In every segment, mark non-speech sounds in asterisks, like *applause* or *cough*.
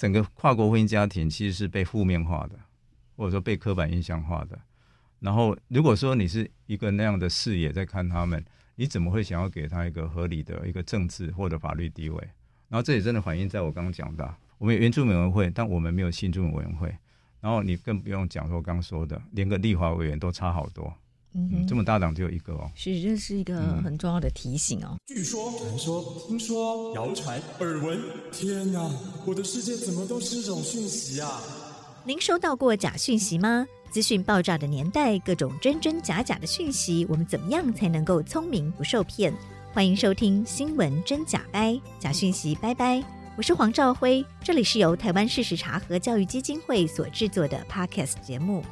整个跨国婚姻家庭其实是被负面化的，或者说被刻板印象化的。然后，如果说你是一个那样的视野在看他们，你怎么会想要给他一个合理的一个政治或者法律地位？然后这也真的反映在我刚刚讲的，我们有原住民委员会，但我们没有新住民委员会。然后你更不用讲说刚刚说的，连个立法委员都差好多。嗯，嗯，这么大档只有一个哦。是，这是一个很重要的提醒哦。据说、传说、听说、谣传、耳闻，天哪，我的世界怎么都是这种讯息啊？您收到过假讯息吗？资讯爆炸的年代，各种真真假假的讯息，我们怎么样才能够聪明不受骗？欢迎收听《新闻真假掰》，假讯息拜拜。我是黄兆辉，这里是由台湾事实查核教育基金会所制作的 Podcast 节目。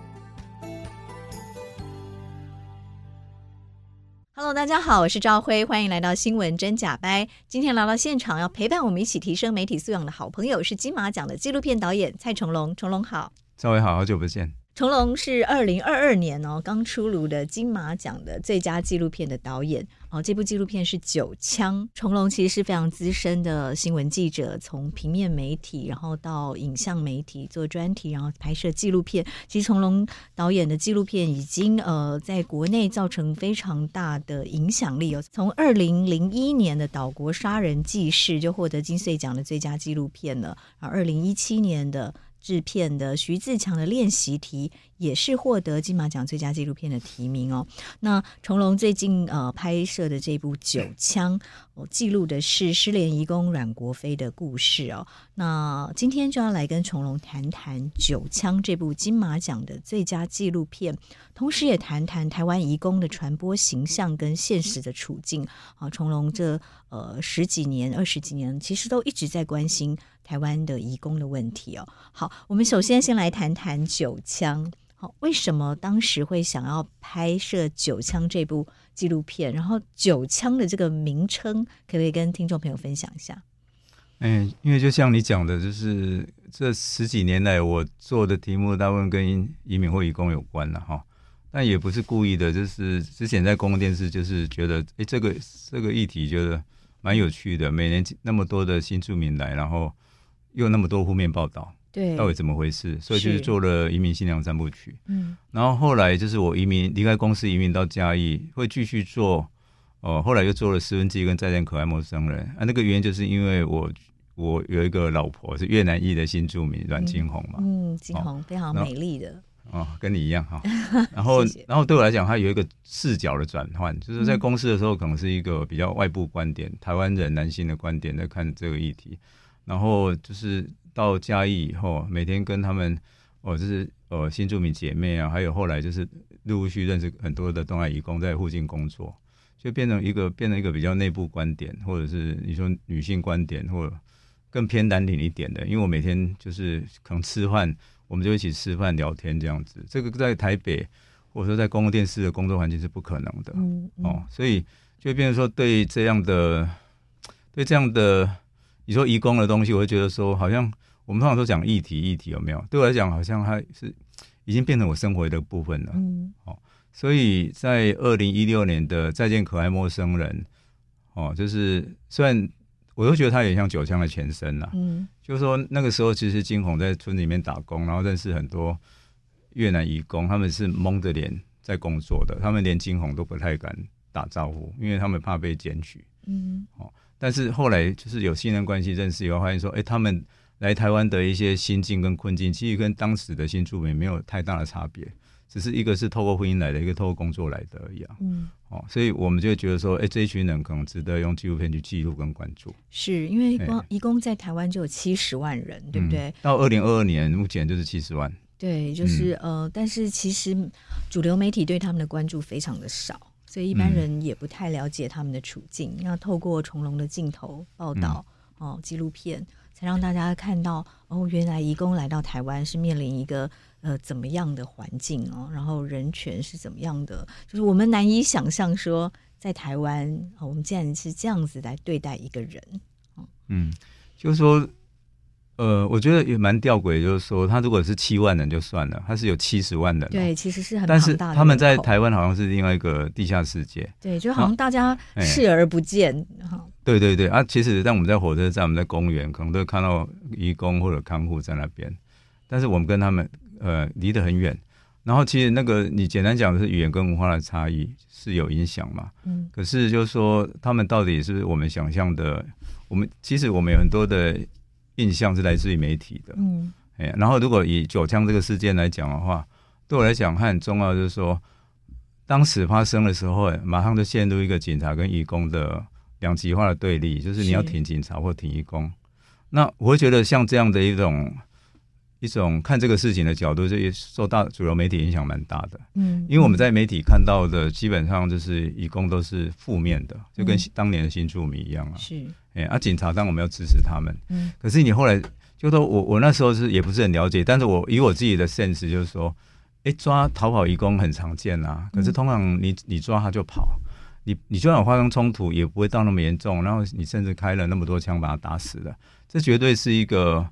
Hello，大家好，我是赵辉，欢迎来到《新闻真假掰》。今天来到现场要陪伴我们一起提升媒体素养的好朋友是金马奖的纪录片导演蔡成龙。成龙好。赵辉好，好久不见。成龙是二零二二年哦刚出炉的金马奖的最佳纪录片的导演哦，这部纪录片是《九枪》。成龙其实是非常资深的新闻记者，从平面媒体，然后到影像媒体做专题，然后拍摄纪录片。其实成龙导演的纪录片已经呃在国内造成非常大的影响力哦。从二零零一年的《岛国杀人记事》就获得金穗奖的最佳纪录片了，而二零一七年的。制片的徐自强的练习题也是获得金马奖最佳纪录片的提名哦。那成龙最近呃拍摄的这部《九枪》，哦，记录的是失联移工阮国飞的故事哦。那今天就要来跟成龙谈谈《九枪》这部金马奖的最佳纪录片，同时也谈谈台湾移工的传播形象跟现实的处境啊。成龙这呃十几年、二十几年，其实都一直在关心。台湾的移工的问题哦，好，我们首先先来谈谈《九枪》。好，为什么当时会想要拍摄《九枪》这部纪录片？然后《九枪》的这个名称，可不可以跟听众朋友分享一下？嗯，因为就像你讲的，就是这十几年来我做的题目大部分跟移民或移工有关了哈，但也不是故意的，就是之前在公共电视就是觉得，哎，这个这个议题觉得蛮有趣的，每年那么多的新住民来，然后。又那么多负面报道，对，到底怎么回事？所以就是做了移民新娘三部曲。嗯，然后后来就是我移民离开公司，移民到嘉义，会继续做。哦、呃，后来又做了《十分之一》跟《再见可爱陌生人》啊，那个原因就是因为我我有一个老婆是越南裔的新住民阮金红嘛。嗯，金红、哦、非常美丽的。哦，跟你一样哈。*laughs* 然后谢谢，然后对我来讲，它有一个视角的转换，就是在公司的时候可能是一个比较外部观点，台湾人男性的观点在看这个议题。然后就是到嘉义以后，每天跟他们，哦，就是呃新住民姐妹啊，还有后来就是陆陆续认识很多的东海移工在附近工作，就变成一个变成一个比较内部观点，或者是你说女性观点，或者更偏男领一点的。因为我每天就是可能吃饭，我们就一起吃饭聊天这样子，这个在台北或者说在公共电视的工作环境是不可能的，哦，所以就变成说对这样的对这样的。你说移工的东西，我就觉得说，好像我们通常都讲议题，议题有没有？对我来讲，好像它是已经变成我生活的部分了。嗯，哦，所以在二零一六年的《再见可爱陌生人》，哦，就是虽然我都觉得它也像九枪的前身呐。嗯，就是说那个时候其实金红在村里面打工，然后认识很多越南移工，他们是蒙着脸在工作的，他们连金红都不太敢打招呼，因为他们怕被检举。嗯，哦。但是后来就是有信任关系认识以后，发现说，哎、欸，他们来台湾的一些心境跟困境，其实跟当时的新住民没有太大的差别，只是一个是透过婚姻来的，一个透过工作来的而已啊。嗯，哦，所以我们就觉得说，哎、欸，这一群人可能值得用纪录片去记录跟关注。是因为光一共在台湾就有七十万人，对不对？嗯、到二零二二年，目前就是七十万。对，就是、嗯、呃，但是其实主流媒体对他们的关注非常的少。所以一般人也不太了解他们的处境，要、嗯、透过重隆的镜头报道、嗯、哦，纪录片才让大家看到哦，原来移工来到台湾是面临一个呃怎么样的环境哦，然后人权是怎么样的，就是我们难以想象说在台湾哦，我们竟然是这样子来对待一个人。嗯，就是说呃，我觉得也蛮吊诡，就是说他如果是七万人就算了，他是有七十万人，对，其实是很但是他们在台湾好像是另外一个地下世界，对，就好像大家视而不见。对对对啊，其实当我们在火车站，我们在公园，可能都会看到义工或者看护在那边，但是我们跟他们呃离得很远。然后其实那个你简单讲的是语言跟文化的差异是有影响嘛，嗯，可是就是说他们到底是不是我们想象的？我们其实我们有很多的。印象是来自于媒体的，嗯，哎，然后如果以九枪这个事件来讲的话，对我来讲它很重要，就是说，当时发生的时候，马上就陷入一个警察跟义工的两极化的对立，就是你要挺警察或挺义工。那我会觉得像这样的一种一种看这个事情的角度，就受大主流媒体影响蛮大的，嗯，因为我们在媒体看到的基本上就是移工都是负面的，就跟当年的新住民一样啊，是。哎，啊，警察当然我们要支持他们。嗯，可是你后来就说，我我那时候是也不是很了解，但是我以我自己的 sense 就是说，哎，抓逃跑移工很常见啊。可是通常你你抓他就跑，你你就算有发生冲突也不会到那么严重，然后你甚至开了那么多枪把他打死了，这绝对是一个，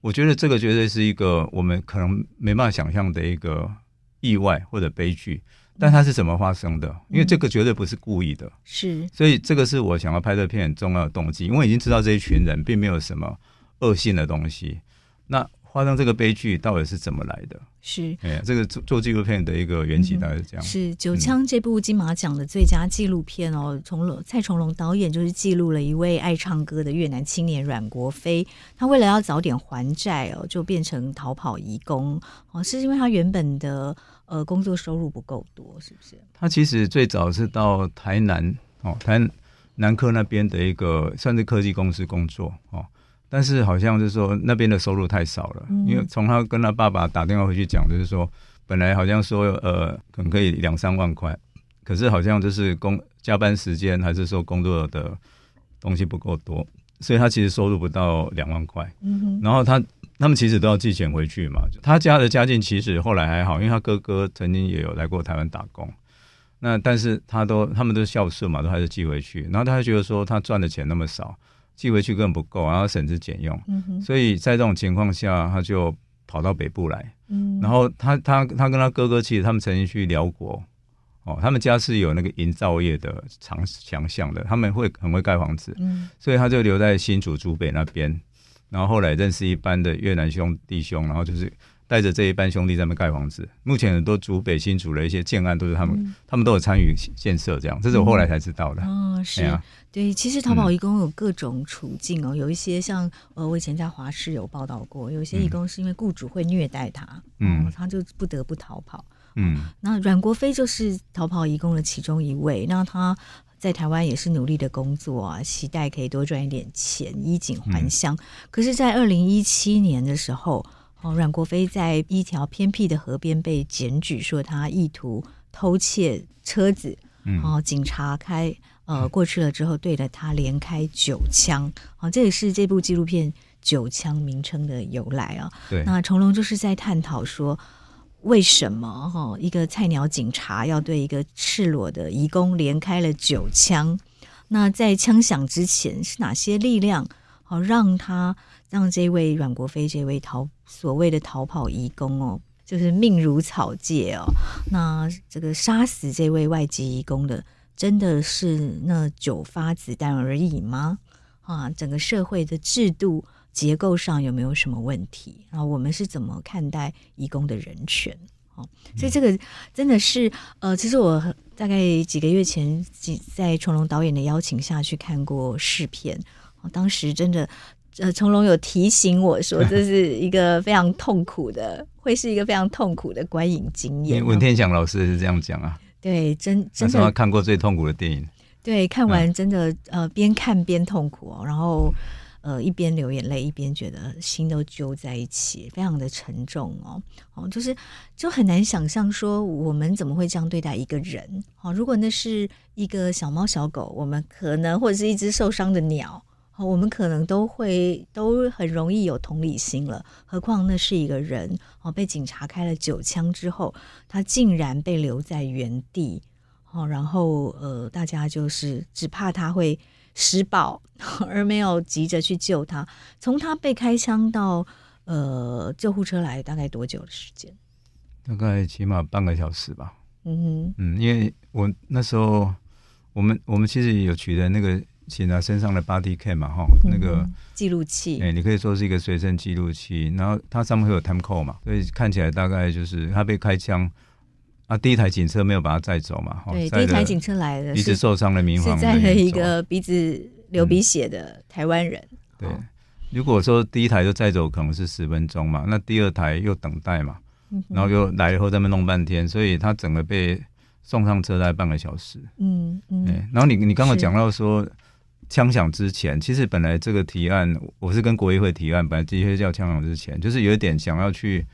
我觉得这个绝对是一个我们可能没办法想象的一个意外或者悲剧。但它是怎么发生的？因为这个绝对不是故意的，嗯、是，所以这个是我想要拍这片很重要的动机。因为我已经知道这一群人并没有什么恶性的东西，那发生这个悲剧到底是怎么来的？是，哎，这个做做纪录片的一个缘起大概是这样。嗯、是《九枪》这部金马奖的最佳纪录片哦，从龙蔡崇隆导演就是记录了一位爱唱歌的越南青年阮国飞，他为了要早点还债哦，就变成逃跑移工哦，是因为他原本的。呃，工作收入不够多，是不是？他其实最早是到台南哦，台南科那边的一个算是科技公司工作哦，但是好像就是说那边的收入太少了，嗯、因为从他跟他爸爸打电话回去讲，就是说本来好像说呃可能可以两三万块，可是好像就是工加班时间还是说工作的东西不够多，所以他其实收入不到两万块。然后他。他们其实都要寄钱回去嘛。他家的家境其实后来还好，因为他哥哥曾经也有来过台湾打工。那但是他都他们都孝顺嘛，都还是寄回去。然后他还觉得说他赚的钱那么少，寄回去根本不够，然后省吃俭用。嗯、所以在这种情况下，他就跑到北部来。嗯、然后他他他跟他哥哥其实他们曾经去辽国。哦，他们家是有那个营造业的强强项的，他们会很会盖房子。嗯、所以他就留在新竹竹北那边。然后后来认识一班的越南兄弟兄，然后就是带着这一班兄弟在那边盖房子。目前很多竹北新竹的一些建案都是他们，嗯、他们都有参与建设。这样，这是我后来才知道的。嗯、哦，是，啊、对，其实淘宝义工有各种处境哦，嗯、有一些像呃，我以前在华视有报道过，有些义工是因为雇主会虐待他，嗯，他就不得不逃跑。嗯，那阮国飞就是逃跑义工的其中一位，那他。在台湾也是努力的工作啊，期待可以多赚一点钱，衣锦还乡。嗯、可是，在二零一七年的时候，哦，阮国飞在一条偏僻的河边被检举，说他意图偷窃车子，嗯、哦，警察开呃过去了之后，对着他连开九枪，哦，这也是这部纪录片《九枪》名称的由来啊。对，那成龙就是在探讨说。为什么哈一个菜鸟警察要对一个赤裸的移工连开了九枪？那在枪响之前是哪些力量好让他让这位阮国飞这位逃所谓的逃跑移工哦，就是命如草芥哦？那这个杀死这位外籍移工的真的是那九发子弹而已吗？啊，整个社会的制度。结构上有没有什么问题？然后我们是怎么看待移工的人权？哦，所以这个真的是呃，其实我大概几个月前在成龙导演的邀请下去看过试片，当时真的呃，成龙有提醒我说，*laughs* 这是一个非常痛苦的，会是一个非常痛苦的观影经验。文天祥老师是这样讲啊？对，真真的他看过最痛苦的电影。对，看完真的呃，边看边痛苦哦，然后。呃，一边流眼泪，一边觉得心都揪在一起，非常的沉重哦。哦，就是就很难想象说我们怎么会这样对待一个人。哦，如果那是一个小猫小狗，我们可能或者是一只受伤的鸟，哦，我们可能都会都很容易有同理心了。何况那是一个人，哦，被警察开了九枪之后，他竟然被留在原地。哦，然后呃，大家就是只怕他会。施暴，而没有急着去救他。从他被开枪到呃救护车来，大概多久的时间？大概起码半个小时吧。嗯哼嗯，因为我那时候我们我们其实有取得那个警察身上的 body cam 嘛，哈，那个记录器，哎、欸，你可以说是一个随身记录器，然后它上面会有 time code 嘛，所以看起来大概就是他被开枪。啊，第一台警车没有把他载走嘛？对，第一台警车来的，鼻子受伤的民防，载了一个鼻子流鼻血的台湾人。对，如果说第一台就载走，可能是十分钟嘛，那第二台又等待嘛，然后又来了以后在那弄半天，所以他整个被送上车大概半个小时。嗯嗯。然后你你刚刚讲到说枪响之前，其实本来这个提案我是跟国议会提案，本来的确叫枪响之前，就是有一点想要去，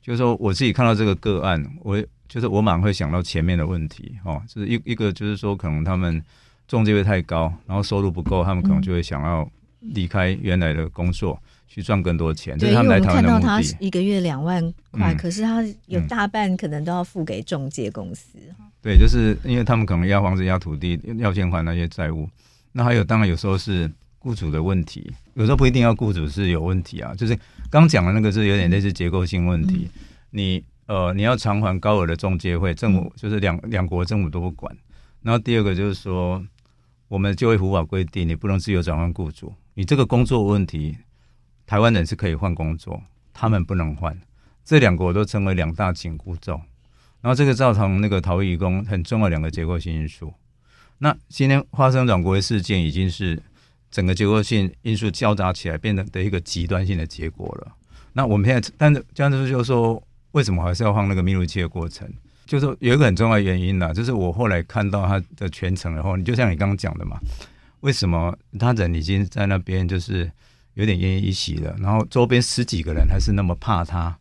就是说我自己看到这个个案，我。就是我马上会想到前面的问题，哦，就是一一个就是说，可能他们中介费太高，然后收入不够，他们可能就会想要离开原来的工作，去赚更多钱。对，这是他们来台湾的目的。因为我们看到他一个月两万块，嗯，可是他有大半可能都要付给中介公司。对，就是因为他们可能要房子、押土地、要先还那些债务。那还有，当然有时候是雇主的问题，有时候不一定要雇主是有问题啊。就是刚讲的那个是有点类似结构性问题，嗯，你。呃，你要偿还高额的中介费，政府就是两两国政府都不管。然后第二个就是说，我们就业服法规定，你不能自由转换雇主。你这个工作问题，台湾人是可以换工作，他们不能换。这两个我都成为两大紧箍咒。然后这个造成那个逃逸移工很重要两个结构性因素。那今天发生阮国的事件，已经是整个结构性因素交杂起来，变成的一个极端性的结果了。那我们现在，但是这样子就说。为什么还是要放那个密录器的过程？就是有一个很重要的原因呢，就是我后来看到他的全程然后，你就像你刚刚讲的嘛，为什么他人已经在那边就是有点奄奄一息了，然后周边十几个人还是那么怕他，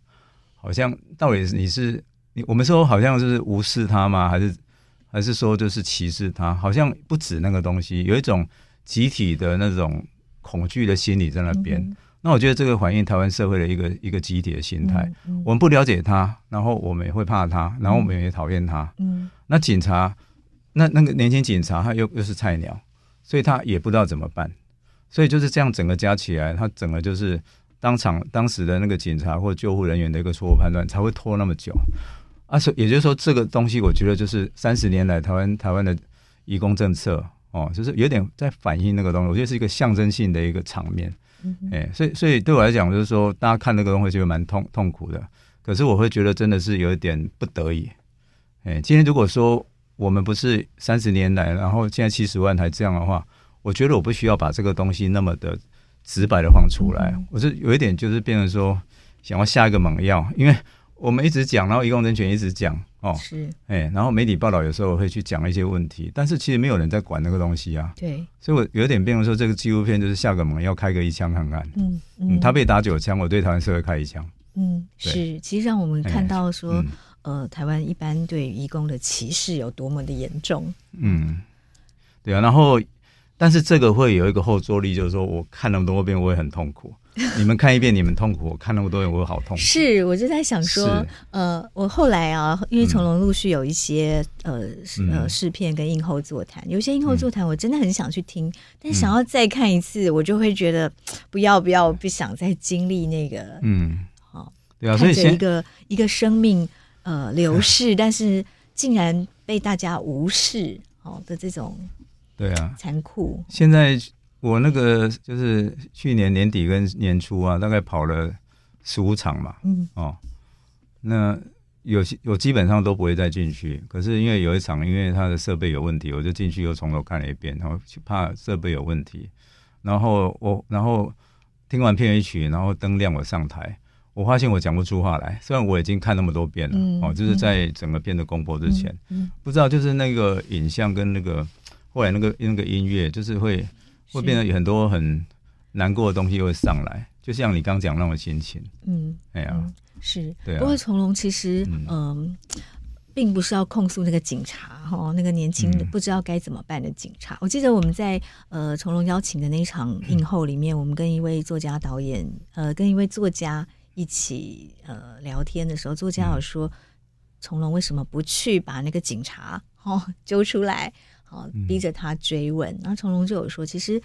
好像到底你是你我们说好像就是无视他吗？还是还是说就是歧视他？好像不止那个东西，有一种集体的那种恐惧的心理在那边。嗯那我觉得这个反映台湾社会的一个一个集体的心态，嗯嗯，我们不了解他，然后我们也会怕他，然后我们也讨厌他。嗯，那警察，那那个年轻警察他又又是菜鸟，所以他也不知道怎么办，所以就是这样整个加起来，他整个就是当场当时的那个警察或救护人员的一个错误判断，才会拖那么久。啊，所以也就是说，这个东西我觉得就是三十年来台湾台湾的移工政策哦，就是有点在反映那个东西，我觉得是一个象征性的一个场面。哎、欸，所以所以对我来讲，就是说，大家看那个东西就蛮痛痛苦的。可是我会觉得真的是有一点不得已。哎、欸，今天如果说我们不是三十年来，然后现在七十万台这样的话，我觉得我不需要把这个东西那么的直白的放出来。我是有一点就是变成说，想要下一个猛药，因为我们一直讲，然后移工人权一直讲。哦，是，哎、欸，然后媒体报道有时候会去讲一些问题，但是其实没有人在管那个东西啊。对，所以我有点变成说，这个纪录片就是下个猛要开个一枪看看。嗯嗯，他被打九枪，我对台湾社会开一枪。嗯，是，其实让我们看到说，呃，台湾一般对移工的歧视有多么的严重。嗯，对啊，然后，但是这个会有一个后坐力，就是说我看那么多遍，我也很痛苦。*laughs* 你们看一遍，你们痛苦；我看那么多遍，我好痛苦。是，我就在想说，呃，我后来啊，因为从龙陆续有一些、嗯、呃呃试片跟映后座谈，有些映后座谈我真的很想去听，嗯、但想要再看一次，我就会觉得不要不要，不想再经历那个嗯，好，对啊，所以一个一个生命呃流逝，*laughs* 但是竟然被大家无视哦的这种对啊残酷，现在。我那个就是去年年底跟年初啊，大概跑了十五场嘛，嗯，哦，那有些我基本上都不会再进去。可是因为有一场，因为它的设备有问题，我就进去又从头看了一遍，然后怕设备有问题。然后我然后听完片尾曲，然后灯亮我上台，我发现我讲不出话来。虽然我已经看那么多遍了，嗯、哦，就是在整个片的公播之前，嗯嗯、不知道就是那个影像跟那个后来那个那个音乐，就是会。会变得有很多很难过的东西会上来，就像你刚讲那种心情。嗯，哎呀、嗯，是。对啊。不过从龙其实，嗯、呃，并不是要控诉那个警察哈，那个年轻的不知道该怎么办的警察。嗯、我记得我们在呃从龙邀请的那一场映后里面，嗯、我们跟一位作家导演，呃，跟一位作家一起呃聊天的时候，作家有说，从龙为什么不去把那个警察哦揪出来？好逼着他追问。然后从容就有说，其实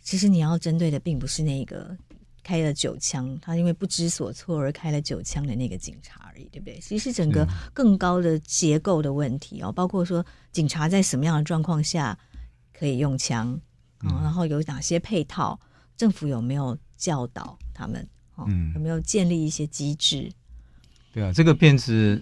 其实你要针对的并不是那个开了九枪，他因为不知所措而开了九枪的那个警察而已，对不对？其实整个更高的结构的问题哦，包括说警察在什么样的状况下可以用枪，然后有哪些配套，政府有没有教导他们？嗯，有没有建立一些机制？对啊，这个片子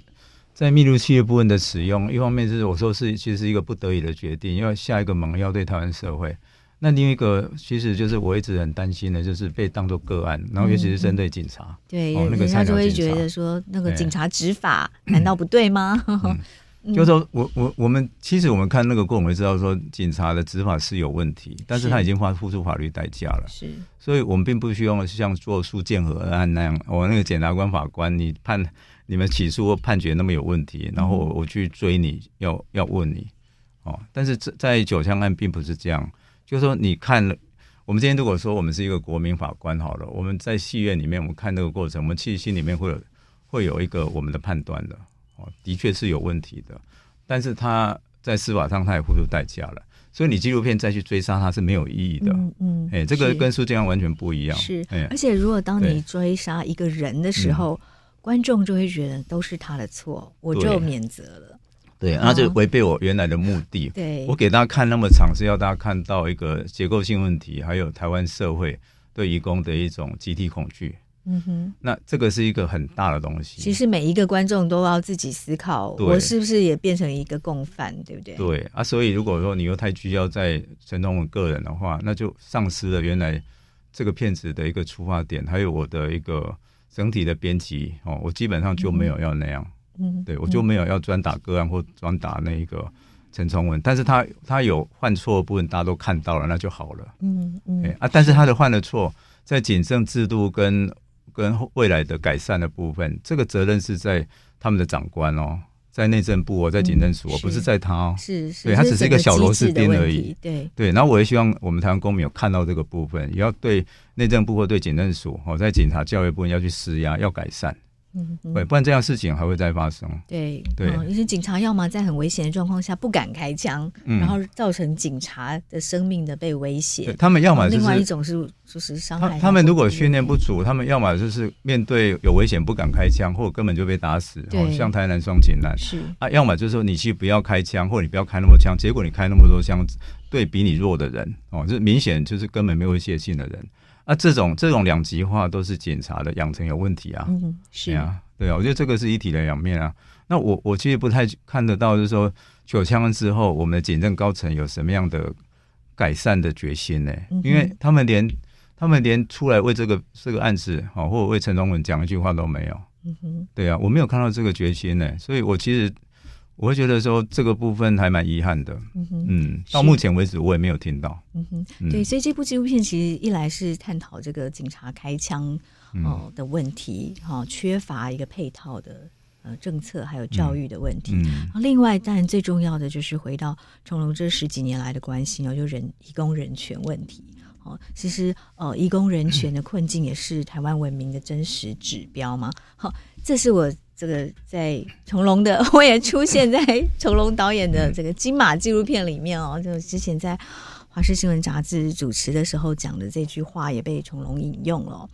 在密录器的部分的使用，一方面是我说是其实是一个不得已的决定，因为下一个猛药对台湾社会。那另一个其实就是我一直很担心的，就是被当作个案，然后尤其是针对警察，嗯、对，哦、那个人家就会觉得说，那个警察执法难道不对吗？*laughs* 就是说我我我们其实我们看那个过程会知道说，警察的执法是有问题，但是他已经花付出法律代价了，是，所以我们并不需要像做苏建和案那样，我那个检察官法官，你判你们起诉或判决那么有问题，然后我我去追你要要问你，哦，但是在在九枪案并不是这样，就是说你看了，我们今天如果说我们是一个国民法官好了，我们在戏院里面我们看这个过程，我们其实心里面会有会有一个我们的判断的哦。的确是有问题的，但是他在司法上他也付出代价了，所以你纪录片再去追杀他是没有意义的。嗯嗯，哎、欸，这个跟苏建安完全不一样。是，欸、而且如果当你追杀一个人的时候，观众就会觉得都是他的错，我就免责了。对，那就违背我原来的目的。对，我给大家看那么长，是要大家看到一个结构性问题，还有台湾社会对移工的一种集体恐惧。嗯哼，那这个是一个很大的东西。其实每一个观众都要自己思考，我是不是也变成一个共犯，对不对？对啊，所以如果说你又太聚焦在陈同文个人的话，那就丧失了原来这个片子的一个出发点，还有我的一个整体的编辑哦，我基本上就没有要那样。嗯，对，我就没有要专打个案或专打那一个陈崇文，但是他他有犯错的部分，大家都看到了，那就好了。嗯嗯，啊，但是他的犯的错在谨慎制度跟跟未来的改善的部分，这个责任是在他们的长官哦，在内政部我，在警政署，我，不是在他哦，是是，对，他只是一个小螺丝钉而已，对对。然后我也希望我们台湾公民有看到这个部分，也要对内政部或对警政署哦，在警察教育部分要去施压，要改善。嗯，对，不然这样事情还会再发生。对对，有、嗯、些警察要么在很危险的状况下不敢开枪，嗯、然后造成警察的生命的被威胁。他们要么、就是、另外一种是就是伤害他。他们如果训练不足，他们要么就是面对有危险不敢开枪，或者根本就被打死。对，像台南双警案是啊，要么就是说你去不要开枪，或者你不要开那么枪，结果你开那么多枪，对比你弱的人哦，就是明显就是根本没有威胁性的人。啊，这种这种两极化都是警察的养成有问题啊！嗯，是啊，对啊，我觉得这个是一体的两面啊。那我我其实不太看得到，就是说九枪之后，我们的警政高层有什么样的改善的决心呢？嗯、因为他们连他们连出来为这个这个案子哦，或者为陈忠文讲一句话都没有。嗯哼，对啊，我没有看到这个决心呢，所以我其实。我会觉得说这个部分还蛮遗憾的，嗯哼，嗯，到目前为止我也没有听到，嗯哼，嗯。对，所以这部纪录片其实一来是探讨这个警察开枪哦的问题，哈、嗯，缺乏一个配套的呃政策，还有教育的问题，嗯，嗯另外当然最重要的就是回到从容这十几年来的关心哦，就人移工人权问题，哦，其实呃移工人权的困境也是台湾文明的真实指标嘛，好，这是我。这个在成龙的，*laughs* 我也出现在成龙导演的这个金马纪录片里面哦。就之前在华视新闻杂志主持的时候讲的这句话，也被成龙引用了。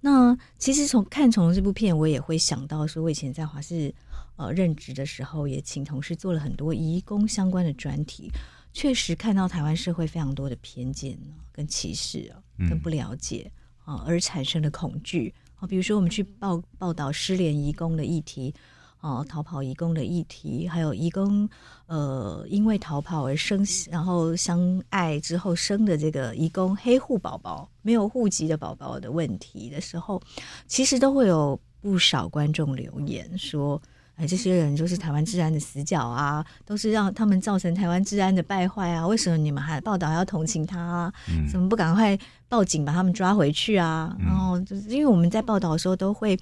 那其实从看从容这部片，我也会想到说，我以前在华视呃任职的时候，也请同事做了很多移工相关的专题，确实看到台湾社会非常多的偏见跟歧视啊，跟不了解啊，而产生的恐惧。比如说，我们去报报道失联移工的议题，哦，逃跑移工的议题，还有移工呃因为逃跑而生，然后相爱之后生的这个移工黑户宝宝，没有户籍的宝宝的问题的时候，其实都会有不少观众留言说。哎，这些人就是台湾治安的死角啊，都是让他们造成台湾治安的败坏啊！为什么你们还报道要同情他啊？嗯、怎么不赶快报警把他们抓回去啊？嗯、然后就是因为我们在报道的时候都会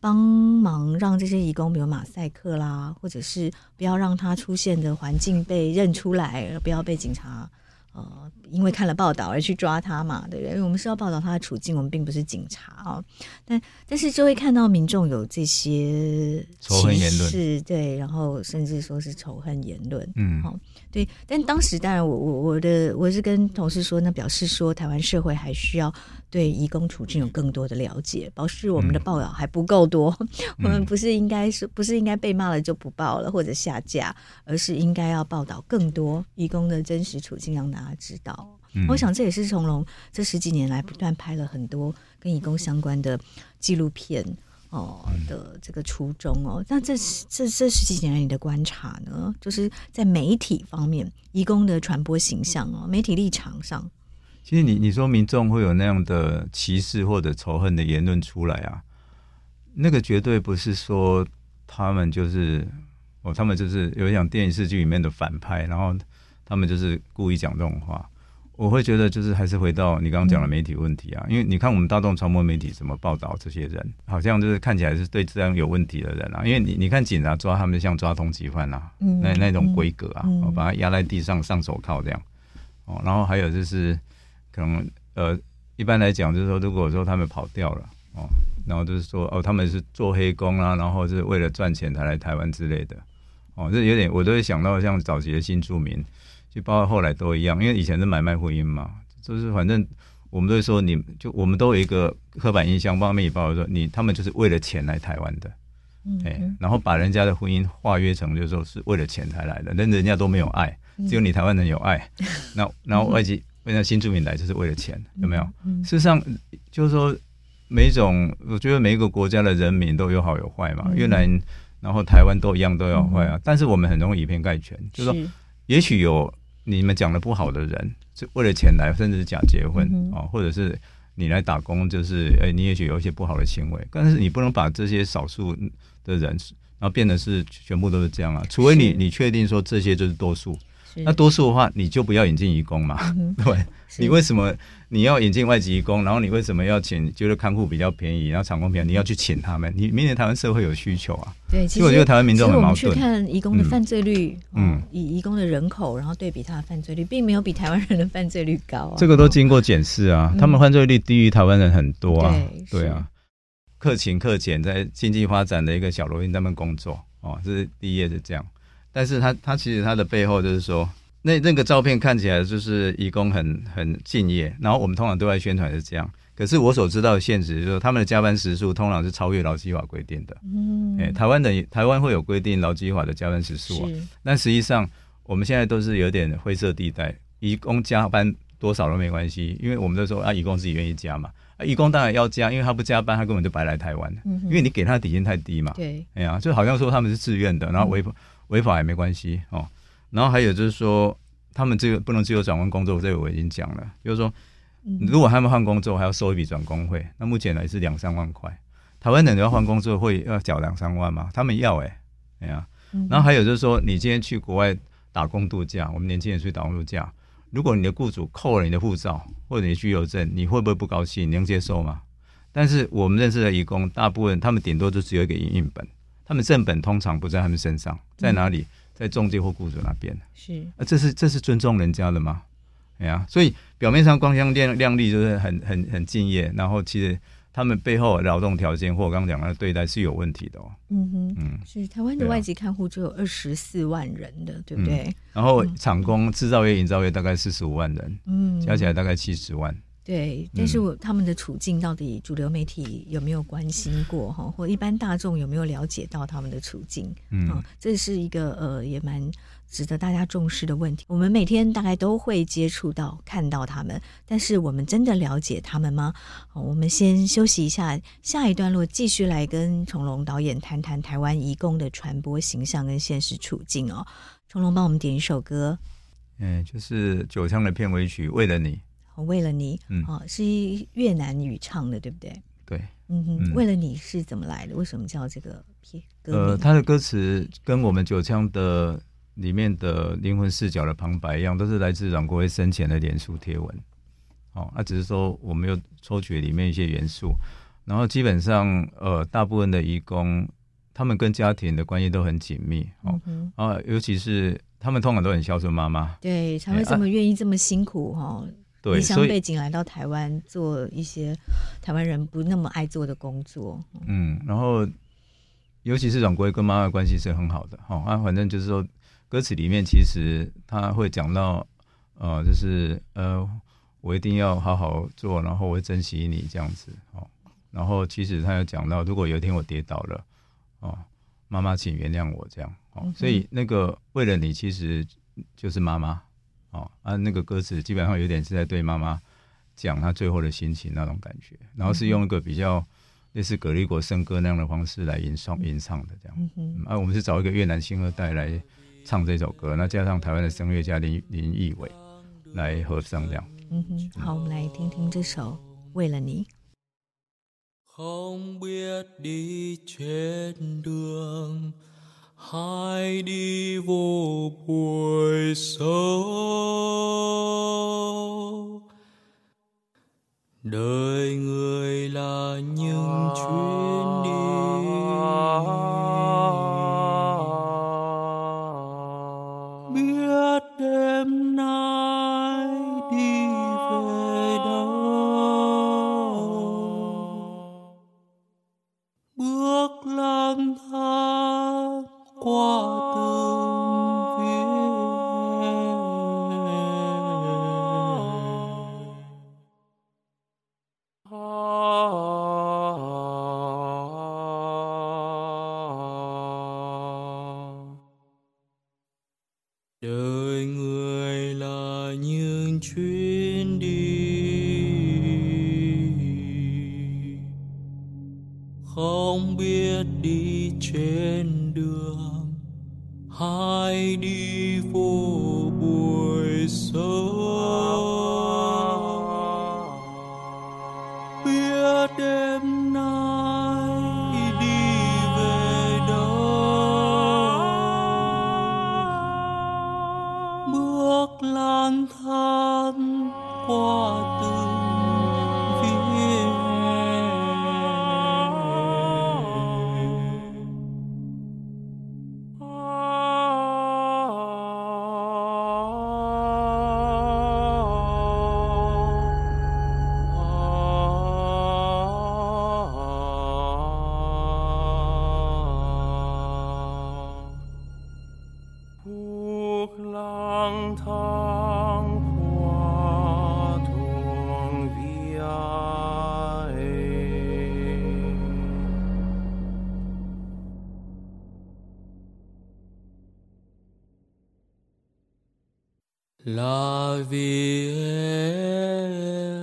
帮忙让这些义工，比如马赛克啦，或者是不要让他出现的环境被认出来，不要被警察呃，因为看了报道而去抓他嘛，对不对？因为我们是要报道他的处境，我们并不是警察啊、哦。但但是就会看到民众有这些仇恨言论，对，然后甚至说是仇恨言论，嗯，好、哦，对。但当时当然我，我我我的我是跟同事说，那表示说台湾社会还需要对移工处境有更多的了解，表示我们的报道还不够多。嗯、我们不是应该是不是应该被骂了就不报了或者下架，而是应该要报道更多移工的真实处境，让大家知道。嗯、我想这也是从龙这十几年来不断拍了很多跟移工相关的纪录片哦的这个初衷哦。那这这这十几年来你的观察呢，就是在媒体方面，移工的传播形象哦，媒体立场上。其实你你说民众会有那样的歧视或者仇恨的言论出来啊，那个绝对不是说他们就是哦，他们就是有点像电视剧里面的反派，然后他们就是故意讲这种话。我会觉得就是还是回到你刚刚讲的媒体问题啊，因为你看我们大众传播媒体怎么报道这些人，好像就是看起来是对治安有问题的人啊。因为你你看警察抓他们像抓通缉犯啊，那那种规格啊，把他压在地上上手铐这样哦，然后还有就是。可能呃，一般来讲就是说，如果说他们跑掉了哦，然后就是说哦，他们是做黑工啊，然后是为了赚钱才来台湾之类的哦，这有点我都会想到像早期的新住民，就包括后来都一样，因为以前是买卖婚姻嘛，就是反正我们都会说你，你就我们都有一个刻板印象，包括媒体报道说你他们就是为了钱来台湾的，哎，然后把人家的婚姻化约成就是说是为了钱才来的，但人家都没有爱，只有你台湾人有爱，那然后外籍。为了新住民来就是为了钱，有没有？事实上，就是说，每一种，我觉得每一个国家的人民都有好有坏嘛。越南、嗯，然后台湾都一样都有坏啊、嗯。但是我们很容易以偏概全，就是说，也许有你们讲的不好的人是为了钱来，甚至是假结婚啊、嗯，或者是你来打工，就是哎，你也许有一些不好的行为。但是你不能把这些少数的人，然后变得是全部都是这样啊。除非你你确定说这些就是多数。那多数的话，你就不要引进移工嘛，嗯、*laughs* 对？你为什么你要引进外籍移工？然后你为什么要请？觉得看护比较便宜，然后厂工便宜，你要去请他们？你明年台湾社会有需求啊？对，其实我觉得台湾民众很矛盾。去看移工的犯罪率，嗯，以移工的人口，然后对比他的犯罪率，并没有比台湾人的犯罪率高啊。这个都经过检视啊，他们犯罪率低于台湾人很多啊。对，对啊，克勤克俭，在经济发展的一个小罗宾，他们工作哦，这是第一页是这样。但是他他其实他的背后就是说，那那个照片看起来就是义工很很敬业，然后我们通常对外宣传是这样。可是我所知道的现实就是说，他们的加班时数通常是超越劳基法规定的。嗯，哎，台湾的台湾会有规定劳基法的加班时数啊，但实际上我们现在都是有点灰色地带，义工加班多少都没关系，因为我们都说啊，义工自己愿意加嘛。啊，义工当然要加，因为他不加班，他根本就白来台湾。嗯，因为你给他的底薪太低嘛。对，哎呀，就好像说他们是自愿的，然后违法。嗯违法也没关系哦，然后还有就是说，他们这个不能自由转换工作，这个我已经讲了。就是说，如果他们换工作还要收一笔转工费，那目前呢是两三万块。台湾人要换工作会要缴两三万吗？他们要哎，哎呀，然后还有就是说，你今天去国外打工度假，我们年轻人去打工度假，如果你的雇主扣了你的护照或者你居留证，你会不会不高兴？你能接受吗？但是我们认识的移工，大部分他们顶多就只有一个营运本。他们正本通常不在他们身上，在哪里？在中介或雇主那边。是啊，这是这是尊重人家的吗？哎呀，所以表面上光鲜亮亮丽，就是很很很敬业，然后其实他们背后劳动条件或我刚刚讲的对待是有问题的哦。嗯哼，嗯，是台湾的外籍看护只有二十四万人的，对不对？嗯、然后厂工、制造业、营造业大概四十五万人，嗯，加起来大概七十万。对，但是我他们的处境到底主流媒体有没有关心过哈？或一般大众有没有了解到他们的处境？嗯，这是一个呃也蛮值得大家重视的问题。我们每天大概都会接触到、看到他们，但是我们真的了解他们吗？好，我们先休息一下，下一段落继续来跟成龙导演谈谈台湾移工的传播形象跟现实处境哦。成龙帮我们点一首歌，嗯，就是九枪的片尾曲《为了你》。为了你，嗯，哦，是越南语唱的，对不对？对，嗯哼，为了你是怎么来的？为什么叫这个片？呃，他的歌词跟我们九腔的里面的灵魂视角的旁白一样，都是来自阮国威生前的脸书贴文。哦，那只是说我们又抽取里面一些元素，然后基本上，呃，大部分的移工他们跟家庭的关系都很紧密哦，嗯、啊，尤其是他们通常都很孝顺妈妈，对，才会这么愿意这么辛苦哈。对，离乡背景来到台湾做一些台湾人不那么爱做的工作。嗯，然后尤其是阮国威跟妈妈关系是很好的哈。啊，反正就是说歌词里面其实他会讲到，呃，就是呃，我一定要好好做，然后我会珍惜你这样子哦。然后其实他有讲到，如果有一天我跌倒了。哦，妈妈，请原谅我这样哦。所以那个为了你，其实就是妈妈哦。啊，那个歌词基本上有点是在对妈妈讲她最后的心情那种感觉，然后是用一个比较类似葛利果圣歌那样的方式来吟唱吟唱的这样。嗯啊，我们是找一个越南新二代来唱这首歌，那加上台湾的声乐家林林义伟来合唱这样。嗯哼，好，我们来听听这首《为了你》。không biết đi trên đường hai đi vô buổi sớm, đời người là những chuyến đi. À. là vì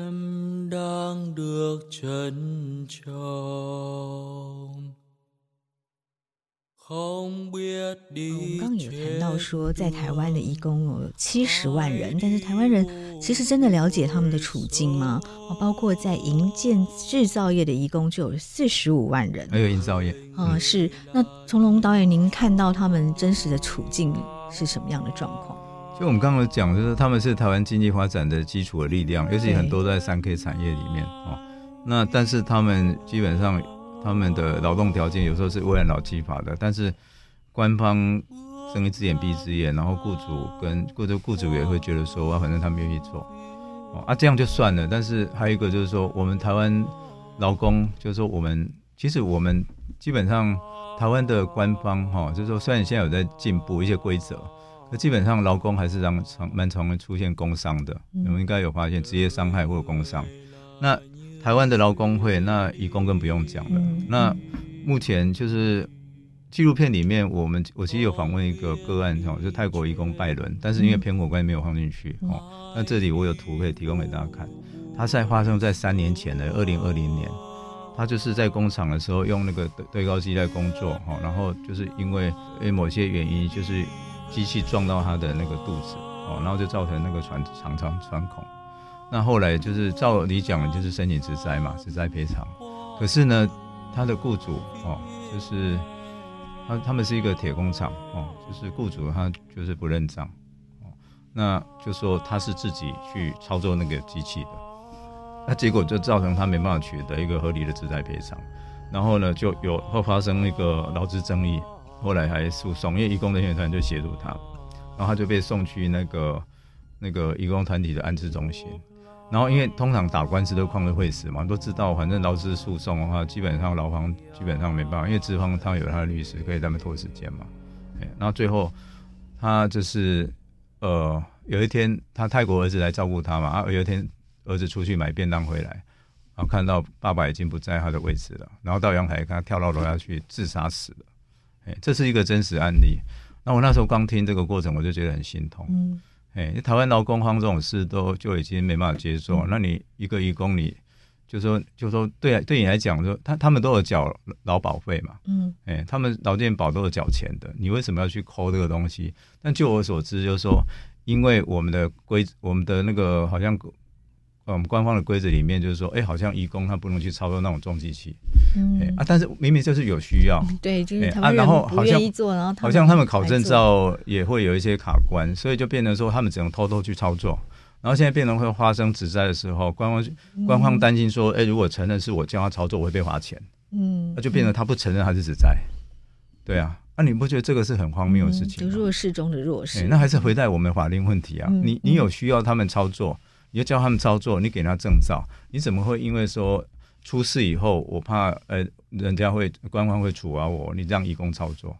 em đang được trân trọng không biết 我们刚刚有谈到说，在台湾的义工有七十万人，但是台湾人其实真的了解他们的处境吗？包括在营建制造业的义工就有四十五万人，还有营造业啊、嗯，是。那从龙导演，您看到他们真实的处境是什么样的状况？就我们刚刚讲，就是他们是台湾经济发展的基础的力量，尤其很多在三 K 产业里面哦。那但是他们基本上他们的劳动条件有时候是违反劳基法的，但是。官方睁一只眼闭一只眼，然后雇主跟雇主雇主也会觉得说，啊，反正他们愿意做，哦啊，这样就算了。但是还有一个就是说，我们台湾劳工，就是说我们其实我们基本上台湾的官方哈，就是说虽然现在有在进步一些规则，可基本上劳工还是让常蛮常会出现工伤的。你们应该有发现职业伤害或者工伤。那台湾的劳工会，那义工更不用讲了。那目前就是。纪录片里面，我们我其实有访问一个个案哦，就泰国义工拜伦，但是因为偏火关系没有放进去哦。那这里我有图可以提供给大家看，它是在发生在三年前的二零二零年，他就是在工厂的时候用那个堆高机在工作哈，然后就是因为因为某些原因，就是机器撞到他的那个肚子哦，然后就造成那个穿肠肠穿孔。那后来就是照理讲就是申请职灾嘛，职灾赔偿。可是呢，他的雇主哦，就是。他他们是一个铁工厂哦，就是雇主他就是不认账哦，那就说他是自己去操作那个机器的，那结果就造成他没办法取得一个合理的职灾赔偿。然后呢就有会发生那个劳资争议，后来还诉讼，因为义工人权团就协助他，然后他就被送去那个那个义工团体的安置中心。然后，因为通常打官司都旷日会死嘛，都知道，反正劳资诉讼的话，基本上劳方基本上没办法，因为资方他有他的律师可以在那边拖时间嘛。然后最后他就是呃，有一天他泰国儿子来照顾他嘛，啊，有一天儿子出去买便当回来，然后看到爸爸已经不在他的位置了，然后到阳台看他跳到楼下去自杀死了。哎，这是一个真实案例。那我那时候刚听这个过程，我就觉得很心痛。嗯。哎，台湾劳工方这种事都就已经没办法接受，嗯、那你一个义工，你就说就说对对你来讲，说他他们都有缴劳保费嘛，嗯，哎，他们劳健保都有缴钱的，你为什么要去抠这个东西？但就我所知，就是说，因为我们的规，我们的那个好像。我们官方的规则里面就是说，哎、欸，好像义工他不能去操作那种重机器，嗯、欸、啊，但是明明就是有需要，嗯、对，就是他们、欸、啊，然后好像好像他们考证照也会有一些卡关，所以就变成说他们只能偷偷去操作，然后现在变成会发生职灾的时候，官方官方担心说，哎、欸，如果承认是我叫他操作，我会被罚钱，嗯，那就变成他不承认他是职灾，对啊，那、啊、你不觉得这个是很荒谬的事情？就弱势中的弱势、欸，那还是回到我们法令问题啊，嗯、你你有需要他们操作。你就教他们操作，你给他证照，你怎么会因为说出事以后，我怕呃人家会官方会处罚我，你让移工操作，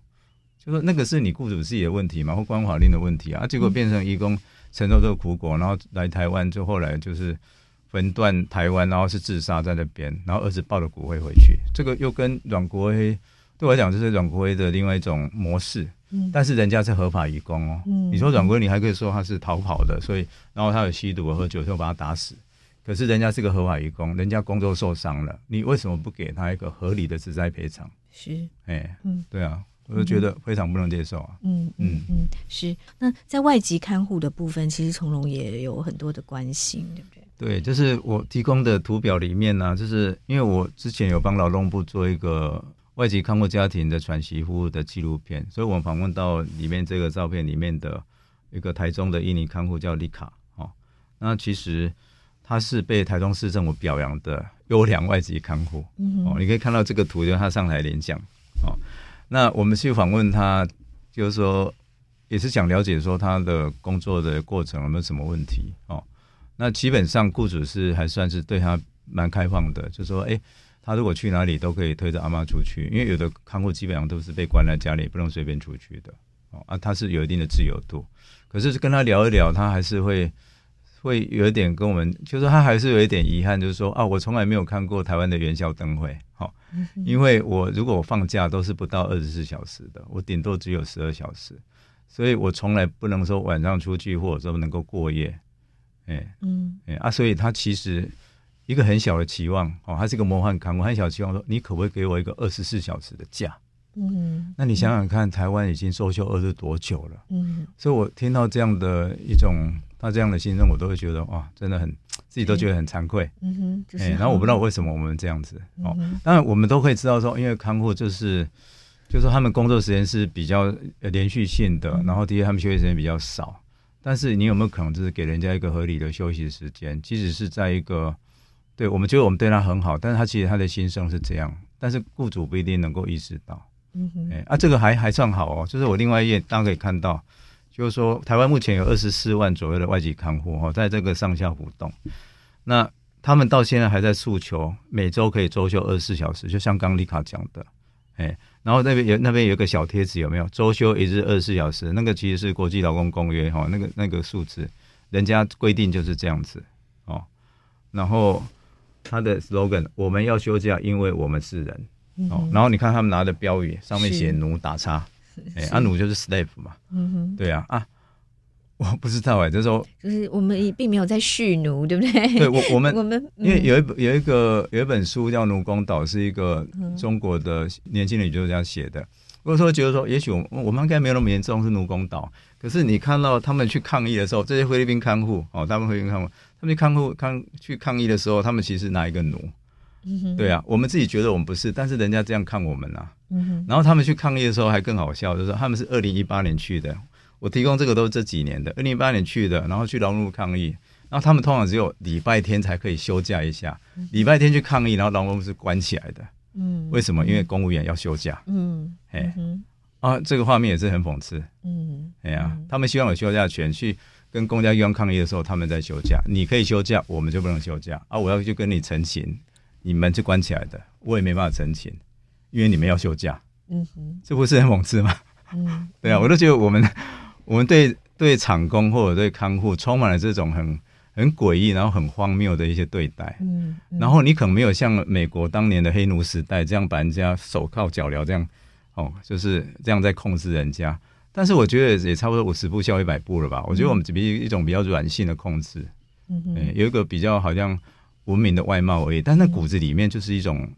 就说那个是你雇主自己的问题嘛，或关法令的问题啊，结果变成移工承受这个苦果，然后来台湾就后来就是分段台湾，然后是自杀在那边，然后儿子抱着骨灰回去，这个又跟阮国辉对我来讲就是阮国辉的另外一种模式。但是人家是合法移工哦，嗯、你说阮国辉，你还可以说他是逃跑的，所以然后他有吸毒、喝酒，就把他打死。可是人家是个合法移工，人家工作受伤了，你为什么不给他一个合理的职灾赔偿？是，哎、欸，嗯，对啊，我就觉得非常不能接受啊。嗯嗯嗯，是。那在外籍看护的部分，其实从容也有很多的关心，对不对？对，就是我提供的图表里面呢、啊，就是因为我之前有帮劳动部做一个。外籍看护家庭的喘息服务的纪录片，所以我们访问到里面这个照片里面的一个台中的印尼看护叫丽卡，哦，那其实他是被台中市政府表扬的优良外籍看护，哦，你可以看到这个图，就是他上台演讲，哦，那我们去访问他，就是说也是想了解说他的工作的过程有没有什么问题，哦，那基本上雇主是还算是对他蛮开放的，就是说，哎。他如果去哪里都可以推着阿妈出去，因为有的看护基本上都是被关在家里，不能随便出去的。哦啊，他是有一定的自由度，可是跟他聊一聊，他还是会会有一点跟我们，就是他还是有一点遗憾，就是说啊，我从来没有看过台湾的元宵灯会，好、哦，因为我如果我放假都是不到二十四小时的，我顶多只有十二小时，所以我从来不能说晚上出去或者说能够过夜，哎，嗯，哎啊，所以他其实。一个很小的期望哦，他是一个模范看我，很小的期望说，你可不可以给我一个二十四小时的假？嗯，那你想想看，台湾已经收休二十多久了？嗯，所以我听到这样的一种他这样的心声，我都会觉得哇，真的很自己都觉得很惭愧。嗯哼，就是、欸，然后我不知道为什么我们这样子哦。当然我们都可以知道说，因为看护就是就是说他们工作时间是比较连续性的，然后第一他们休息时间比较少，但是你有没有可能就是给人家一个合理的休息时间，即使是在一个。对，我们觉得我们对他很好，但是他其实他的心声是这样，但是雇主不一定能够意识到。嗯哼，哎，啊，这个还还算好哦，就是我另外一页大家可以看到，就是说台湾目前有二十四万左右的外籍看护哈，在这个上下浮动，那他们到现在还在诉求每周可以周休二十四小时，就像刚丽卡讲的，哎，然后那边有那边有个小贴纸有没有？周休一日二十四小时，那个其实是国际劳工公约哈，那个那个数字，人家规定就是这样子哦，然后。他的 slogan 我们要休假，因为我们是人。嗯、哦，然后你看他们拿的标语，上面写奴打叉，哎，啊奴就是 slave 嘛。嗯哼，对啊啊，我不知道哎，就是说，就是我们并没有在蓄奴，对不对？对，我我们 *laughs* 我们因为有一本有一个有一本书叫《奴工岛》，是一个中国的年轻人就是这样写的。我说觉得说，也许我我们应该没有那么严重，是奴工岛。可是你看到他们去抗议的时候，这些菲律宾看护哦，他们菲律宾看护。他们去抗护抗去抗议的时候，他们其实拿一个弩，对啊，我们自己觉得我们不是，但是人家这样看我们啊。嗯、哼。然后他们去抗议的时候还更好笑，就是他们是二零一八年去的，我提供这个都是这几年的，二零一八年去的，然后去劳动部抗议，然后他们通常只有礼拜天才可以休假一下，礼拜天去抗议，然后劳动部是关起来的，嗯，为什么？因为公务员要休假。嗯，哎，啊，这个画面也是很讽刺。嗯，哎呀，他们希望有休假权，去跟公家机关抗议的时候，他们在休假。你可以休假，我们就不能休假啊！我要去跟你澄清，你们是关起来的，我也没办法澄清，因为你们要休假。嗯哼，这不是很讽刺吗？嗯，对啊，我都觉得我们我们对对厂工或者对看护充满了这种很。很诡异，然后很荒谬的一些对待。嗯，嗯，然后你可能没有像美国当年的黑奴时代这样把人家手铐脚镣这样，哦，就是这样在控制人家。但是我觉得也差不多五十步笑一百步了吧？我觉得我们只比一种比较软性的控制，嗯有一个比较好像文明的外貌而已，但那骨子里面就是一种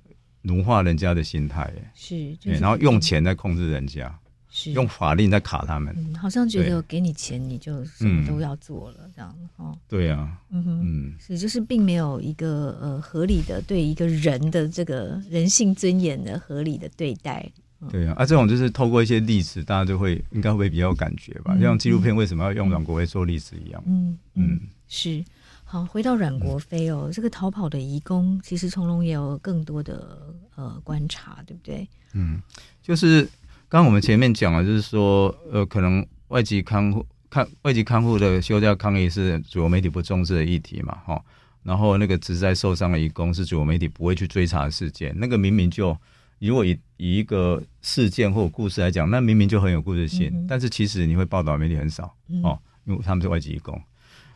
奴化人家的心态，是，对，然后用钱在控制人家。是用法令在卡他们，嗯，好像觉得给你钱你就什么都要做了这样哦。对啊，嗯哼，嗯，是就是并没有一个呃合理的对一个人的这个人性尊严的合理的对待。对啊，啊，这种就是透过一些例子，大家就会应该会比较有感觉吧。像纪录片为什么要用阮国飞做例子一样。嗯嗯，是。好，回到阮国飞哦，这个逃跑的移工，其实从容也有更多的呃观察，对不对？嗯，就是。刚刚我们前面讲了，就是说，呃，可能外籍看护看外籍看护的休假抗议是主流媒体不重视的议题嘛，哈。然后那个职灾受伤的移工是主流媒体不会去追查的事件，那个明明就如果以以一个事件或者故事来讲，那明明就很有故事性，嗯、但是其实你会报道媒体很少哦，因为他们是外籍移工。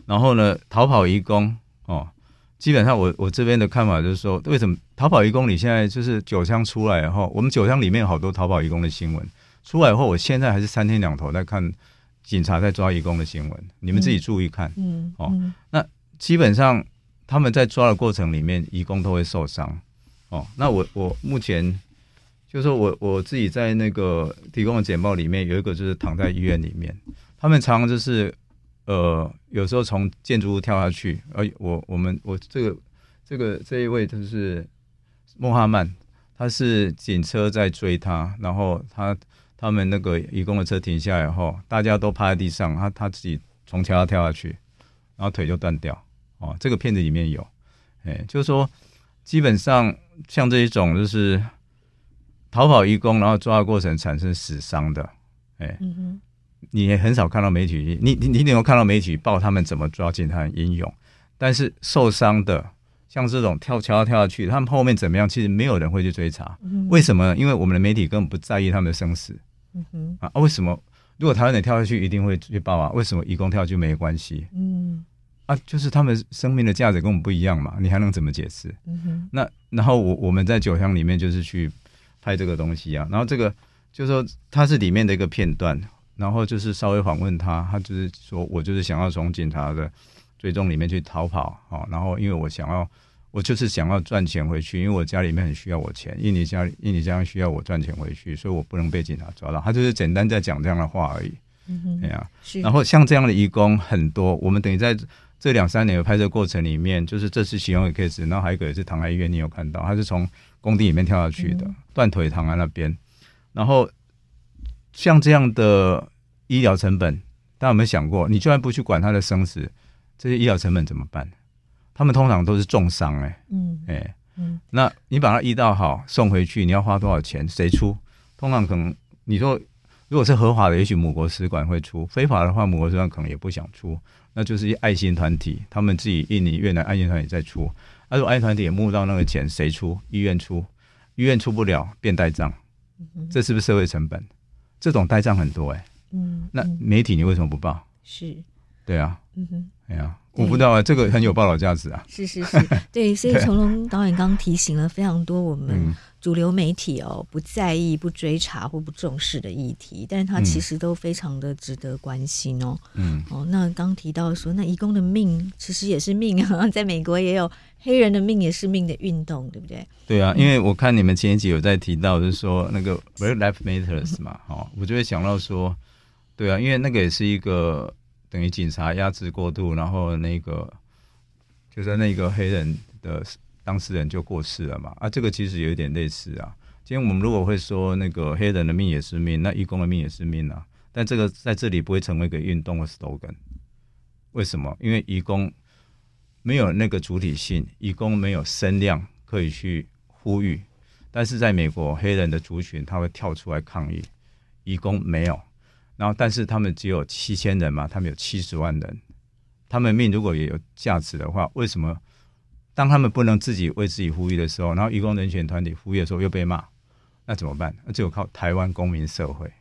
然后呢，逃跑移工哦。基本上我，我我这边的看法就是说，为什么逃跑移工？你现在就是九乡出来以后，我们九乡里面有好多逃跑移工的新闻出来以后，我现在还是三天两头在看警察在抓移工的新闻，你们自己注意看。嗯，嗯哦，那基本上他们在抓的过程里面，移工都会受伤。哦，那我我目前就是说我我自己在那个提供的简报里面有一个就是躺在医院里面，他们常常就是。呃，有时候从建筑物跳下去，而我我们我这个这个这一位就是穆哈曼，他是警车在追他，然后他他们那个移工的车停下来后，大家都趴在地上，他他自己从桥上跳下去，然后腿就断掉。哦，这个片子里面有，哎，就是说基本上像这一种就是逃跑义工，然后抓的过程产生死伤的，哎。你也很少看到媒体，你你你能够看到媒体报他们怎么抓警察很英勇，但是受伤的像这种跳桥跳下去，他们后面怎么样？其实没有人会去追查，嗯、为什么？因为我们的媒体根本不在意他们的生死。嗯哼啊，为什么？如果台湾人跳下去一定会去报啊？为什么义工跳下去没关系？嗯啊，就是他们生命的价值跟我们不一样嘛，你还能怎么解释？嗯哼，那然后我我们在酒乡里面就是去拍这个东西啊，然后这个就是说它是里面的一个片段。然后就是稍微访问他，他就是说我就是想要从警察的追踪里面去逃跑啊，然后因为我想要，我就是想要赚钱回去，因为我家里面很需要我钱，印尼家印尼家需要我赚钱回去，所以我不能被警察抓到。他就是简单在讲这样的话而已。对啊。然后像这样的移工很多，我们等于在这两三年的拍摄过程里面，就是这次其中一个 case，然后还有一个也是躺在医院，你有看到，他是从工地里面跳下去的，嗯、断腿躺在那边，然后。像这样的医疗成本，大家有没有想过？你就算不去管他的生死，这些医疗成本怎么办？他们通常都是重伤，哎，嗯，哎，嗯，那你把他医到好，送回去，你要花多少钱？谁出？通常可能你说，如果是合法的，也许母国使馆会出；非法的话，母国使馆可能也不想出。那就是一爱心团体，他们自己印尼、越南爱心团体在出。那如果爱心团体也募到那个钱，谁出？医院出，医院出不了，变代账，这是不是社会成本？这种呆账很多哎、欸，嗯，那媒体你为什么不报？是，对啊，嗯哼，哎呀，我不知道啊，这个很有报道价值啊。是是是，*laughs* 对，所以成龙导演刚刚提醒了非常多我们主流媒体哦不在意、不追查或不重视的议题，但是他其实都非常的值得关心哦。嗯，哦，那刚提到说，那义工的命其实也是命啊，*laughs* 在美国也有。黑人的命也是命的运动，对不对？对啊，因为我看你们前一集有在提到，就是说那个 Black Lives Matters 嘛，哦，我就会想到说，对啊，因为那个也是一个等于警察压制过度，然后那个就是那个黑人的当事人就过世了嘛，啊，这个其实有一点类似啊。今天我们如果会说那个黑人的命也是命，那义工的命也是命啊，但这个在这里不会成为一个运动的 slogan，为什么？因为义工。没有那个主体性，移工没有声量可以去呼吁，但是在美国，黑人的族群他会跳出来抗议，移工没有。然后，但是他们只有七千人嘛，他们有七十万人，他们命如果也有价值的话，为什么当他们不能自己为自己呼吁的时候，然后移工人权团体呼吁的时候又被骂，那怎么办？那只有靠台湾公民社会。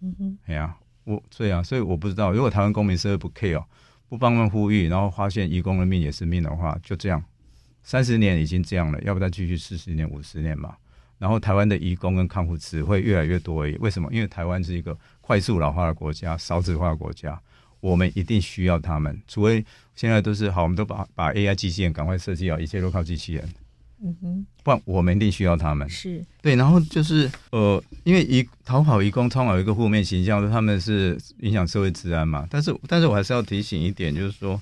嗯哼，哎呀，我对啊，所以我不知道，如果台湾公民社会不 care，不帮忙呼吁，然后发现移工的命也是命的话，就这样，三十年已经这样了，要不再继续四十年、五十年嘛？然后台湾的移工跟康复只会越来越多而已。为什么？因为台湾是一个快速老化的国家，少子化的国家，我们一定需要他们。除非现在都是好，我们都把把 AI 机器人赶快设计好，一切都靠机器人。嗯哼，不然我们一定需要他们。是对，然后就是呃，因为一逃跑移工通常有一个负面形象，说他们是影响社会治安嘛。但是，但是我还是要提醒一点，就是说。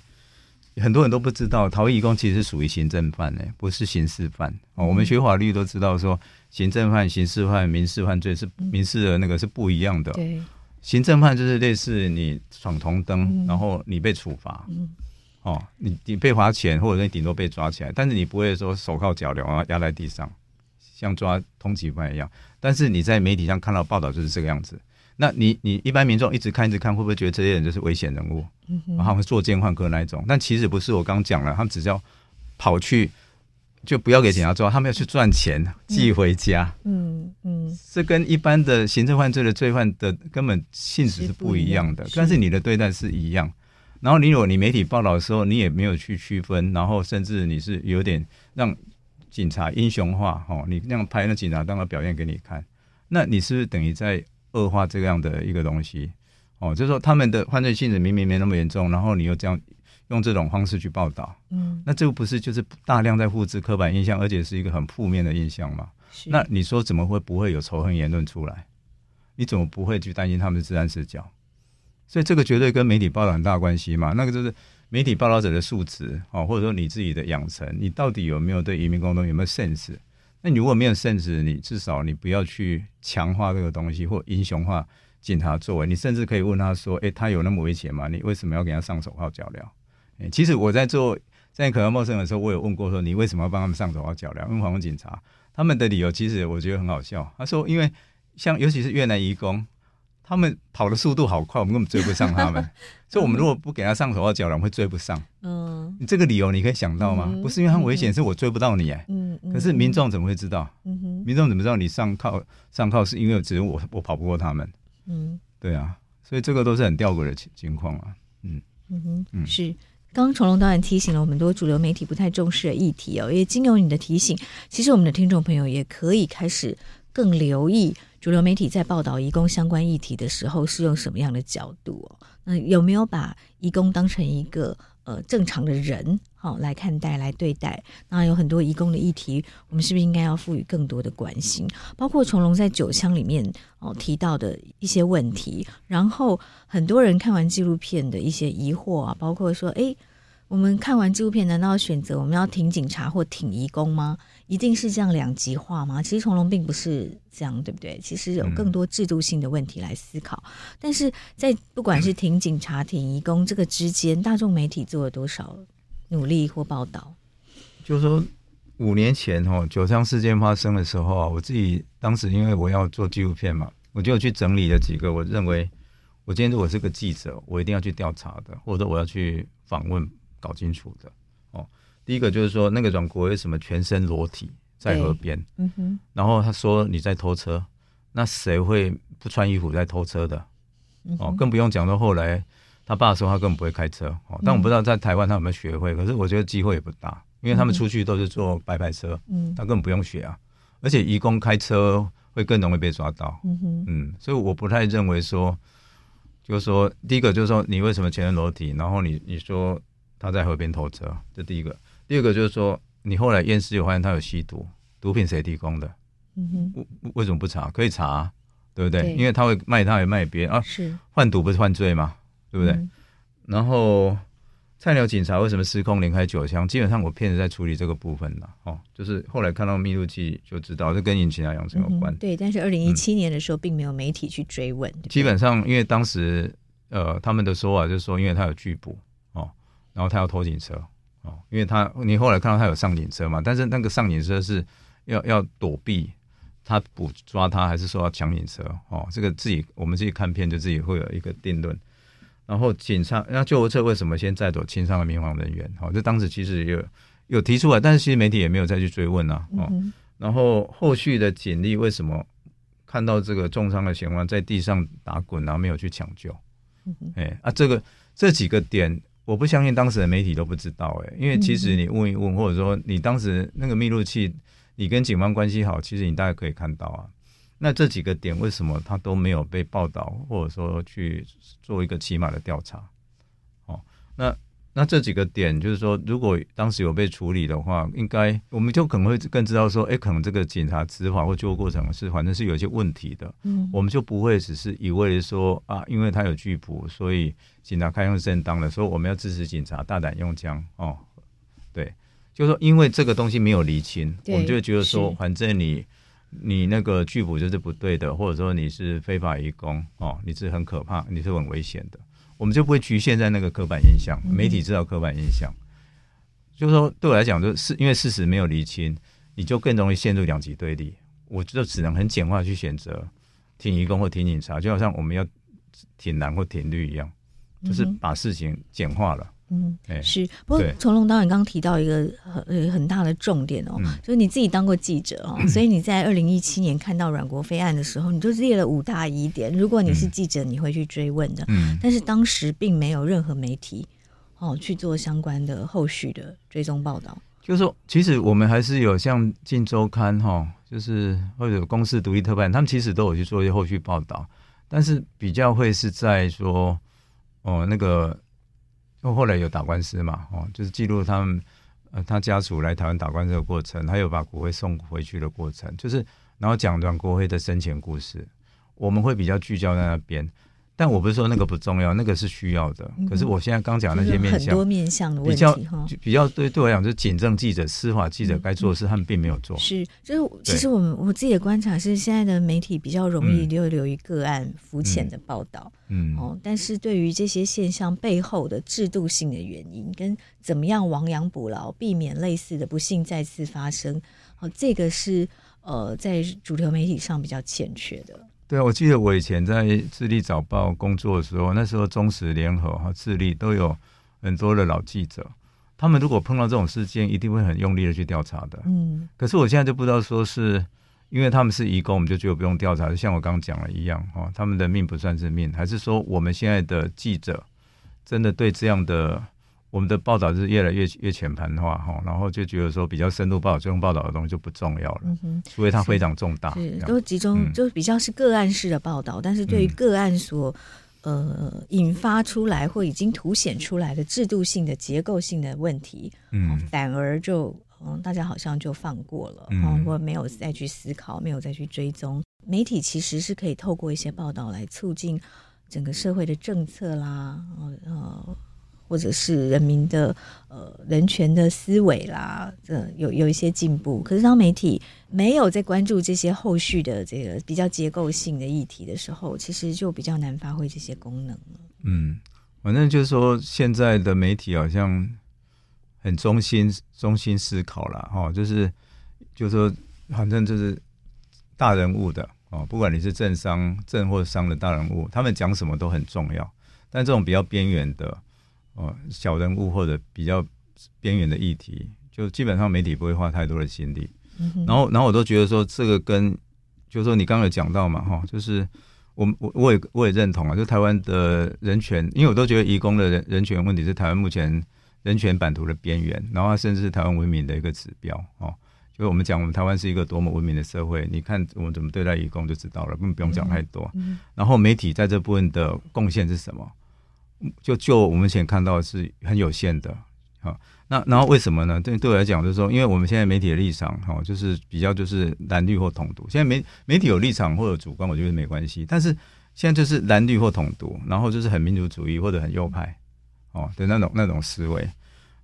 很多人都不知道，逃逸移工其实是属于行政犯呢，不是刑事犯哦。我们学法律都知道，说行政犯、刑事犯、民事犯罪是民事的那个是不一样的。对，行政犯就是类似你闯红灯，然后你被处罚，哦，你你被罚钱，或者你顶多被抓起来，但是你不会说手铐脚镣啊压在地上，像抓通缉犯一样。但是你在媒体上看到报道就是这个样子。那你你一般民众一直看一直看，会不会觉得这些人就是危险人物？然后会作奸犯科那一种？但其实不是，我刚讲了，他们只要跑去，就不要给警察抓，他们要去赚钱寄回家。嗯嗯，这跟一般的行政犯罪的罪犯的根本性质是不一样的，是但是你的对待是一样。然后你有你媒体报道的时候，你也没有去区分，然后甚至你是有点让警察英雄化哦，你那样拍那警察当个表现给你看，那你是不是等于在？恶化这样的一个东西，哦，就是说他们的犯罪性质明明没那么严重，然后你又这样用这种方式去报道，嗯，那这个不是就是大量在复制刻板印象，而且是一个很负面的印象吗？是那你说怎么会不会有仇恨言论出来？你怎么不会去担心他们的治安死角？所以这个绝对跟媒体报道很大关系嘛。那个就是媒体报道者的素质，哦，或者说你自己的养成，你到底有没有对移民工作有没有 sense？那你如果没有 sense，，你至少你不要去强化这个东西，或英雄化警察作为。你甚至可以问他说：“诶、他有那么危险吗？你为什么要给他上手铐脚镣？”诶，其实我在做在可能陌生的时候，我有问过说：“你为什么要帮他们上手铐脚镣？”因为访问警察，他们的理由其实我觉得很好笑。他说：“因为像尤其是越南移工。”他们跑的速度好快，我们根本追不上他们。*laughs* 所以，我们如果不给他上手铐脚镣，会追不上。嗯，你这个理由你可以想到吗？嗯、不是因为他危险，是我追不到你哎。嗯，可是民众怎么会知道？嗯哼，民众怎么知道你上靠上靠是因为只有我我跑不过他们？嗯，对啊，所以这个都是很吊诡的情情况啊。嗯嗯哼，嗯是。刚刚崇龙导演提醒了我们多主流媒体不太重视的议题哦，也经由你的提醒，其实我们的听众朋友也可以开始更留意。主流媒体在报道移工相关议题的时候，是用什么样的角度？哦，那有没有把移工当成一个呃正常的人好来看待、来对待？那有很多移工的议题，我们是不是应该要赋予更多的关心？包括崇隆在九枪里面哦提到的一些问题，然后很多人看完纪录片的一些疑惑啊，包括说，诶，我们看完纪录片，难道要选择我们要挺警察或挺移工吗？一定是这样两极化吗？其实崇隆并不是这样，对不对？其实有更多制度性的问题来思考。嗯、但是在不管是挺警察、挺移工这个之间，大众媒体做了多少努力或报道？就是说，五年前哦，九枪事件发生的时候啊，我自己当时因为我要做纪录片嘛，我就去整理了几个我认为，我今天如果是个记者，我一定要去调查的，或者我要去访问、搞清楚的哦。第一个就是说，那个阮国为什么全身裸体在河边？嗯哼。然后他说你在偷车，那谁会不穿衣服在偷车的？哦，更不用讲到后来他爸说他根本不会开车。哦，但我不知道在台湾他有没有学会，可是我觉得机会也不大，因为他们出去都是坐白牌车，嗯，他根本不用学啊。而且移工开车会更容易被抓到。嗯哼。嗯，所以我不太认为说，就是说，第一个就是说你为什么全身裸体？然后你你说他在河边偷车，这第一个。第二个就是说，你后来验尸有发现他有吸毒，毒品谁提供的？嗯哼，为为什么不查？可以查啊，对不对？对，因为他会卖，他也卖别人啊。是贩毒不是犯罪吗？对不对？嗯、然后菜鸟警察为什么失控连开九枪？基本上我骗子在处理这个部分了哦，就是后来看到密录器就知道，这跟引擎啊养成有关、嗯。对，但是二零一七年的时候并没有媒体去追问。嗯、基本上因为当时呃他们的说法就是说，因为他有拒捕哦，然后他要偷警车。哦，因为他你后来看到他有上警车嘛，但是那个上警车是要要躲避他捕抓他，还是说要抢警车？哦，这个自己我们自己看片就自己会有一个定论。然后警察，那救护车为什么先载走轻伤的民防人员？哦，这当时其实有有提出来，但是其实媒体也没有再去追问啊。哦，嗯、然后后续的警力为什么看到这个重伤的嫌犯在地上打滚，然后没有去抢救？哎、啊，这个这几个点，我不相信当时的媒体都不知道哎、欸，因为其实你问一问，或者说你当时那个密录器，你跟警方关系好，其实你大概可以看到啊。那这几个点为什么他都没有被报道，或者说去做一个起码的调查？哦，那那这几个点就是说，如果当时有被处理的话，应该我们就可能会更知道说，哎，可能这个警察执法或救护过程是反正是有一些问题的。嗯，我们就不会只是一味的说啊，因为他有拒捕，所以警察开枪是正当的，所以我们要支持警察大胆用枪。哦，对，就是说因为这个东西没有厘清，我们就觉得说，反正你。你那个拒捕就是不对的，或者说你是非法移工哦，你是很可怕，你是很危险的，我们就不会局限在那个刻板印象。媒体知道刻板印象，嗯、就是说对我来讲，就是因为事实没有厘清，你就更容易陷入两极对立。我就只能很简化去选择挺移工或挺警察，就好像我们要挺蓝或挺绿一样，就是把事情简化了。嗯，是。不过从龙导演刚刚提到一个很很大的重点哦，嗯、就是你自己当过记者哦，嗯、所以你在二零一七年看到阮国飞案的时候，你就列了五大疑点。如果你是记者，你会去追问的。嗯。但是当时并没有任何媒体哦去做相关的后续的追踪报道。就是说，其实我们还是有像《镜周刊》哈，就是或者公司独立特派，他们其实都有去做一些后续报道，但是比较会是在说哦那个。因为后来有打官司嘛？哦，就是记录他们呃，他家属来台湾打官司的过程，还有把骨灰送回去的过程，就是然后讲段国飞的生前故事，我们会比较聚焦在那边。但我不是说那个不重要，那个是需要的。可是我现在刚讲那些面向，很多面向的问题，比较比较对对我来讲，就是警政记者、司法记者该做的事，他们并没有做。是，就是其实我们我自己的观察是，现在的媒体比较容易就流于个案浮浅的报道，嗯哦，但是对于这些现象背后的制度性的原因，跟怎么样亡羊补牢，避免类似的不幸再次发生，哦，这个是呃在主流媒体上比较欠缺的。对啊，我记得我以前在《智利早报》工作的时候，那时候中时联合和智利都有很多的老记者，他们如果碰到这种事件，一定会很用力的去调查的。嗯，可是我现在就不知道说是因为他们是移工，我们就觉得不用调查，就像我刚刚讲了一样，哈，他们的命不算是命，还是说我们现在的记者真的对这样的。我们的报道是越来越越全盘化哈，然后就觉得说比较深度报道、这种报道的东西就不重要了，嗯、哼。除非它非常重大，是都集中、嗯、就比较是个案式的报道，但是对于个案所、嗯、呃引发出来或已经凸显出来的制度性的结构性的问题，嗯，反而就嗯大家好像就放过了，嗯，或没有再去思考，没有再去追踪。媒体其实是可以透过一些报道来促进整个社会的政策啦，呃。或者是人民的呃人权的思维啦，这有有一些进步。可是当媒体没有在关注这些后续的这个比较结构性的议题的时候，其实就比较难发挥这些功能了。嗯，反正就是说，现在的媒体好像很中心中心思考了哈，就是就是说，反正就是大人物的哦，不管你是政商政或商的大人物，他们讲什么都很重要。但这种比较边缘的。哦，小人物或者比较边缘的议题，就基本上媒体不会花太多的心力。嗯、然后，然后我都觉得说，这个跟就是说你刚刚有讲到嘛，哈，就是我我我也我也认同啊，就台湾的人权，因为我都觉得移工的人人权问题是台湾目前人权版图的边缘，然后它甚至是台湾文明的一个指标哦。就我们讲，我们台湾是一个多么文明的社会，你看我们怎么对待移工就知道了，根本不用讲太多。嗯嗯、然后媒体在这部分的贡献是什么？就就我们目前看到是很有限的，好，那然后为什么呢？对对我来讲，就是说，因为我们现在媒体的立场，哈，就是比较就是蓝绿或统独。现在媒媒体有立场或者主观，我觉得没关系。但是现在就是蓝绿或统独，然后就是很民族主义或者很右派，哦的那种那种思维。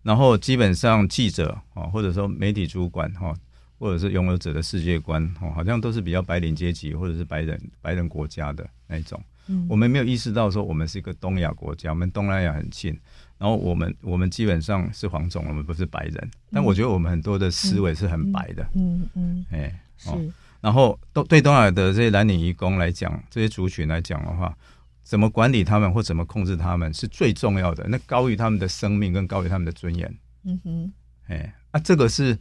然后基本上记者哦，或者说媒体主管哈，或者是拥有者的世界观，哦，好像都是比较白领阶级或者是白人白人国家的那种。我们没有意识到说我们是一个东亚国家，我们东南亚很近，然后我们我们基本上是黄种，我们不是白人，但我觉得我们很多的思维是很白的，嗯嗯，哎，是。然然后都对东亚的这些蓝领移工来讲，这些族群来讲的话，怎么管理他们或怎么控制他们是最重要的，那高于他们的生命，跟高于他们的尊严。嗯哼，哎，啊，这个是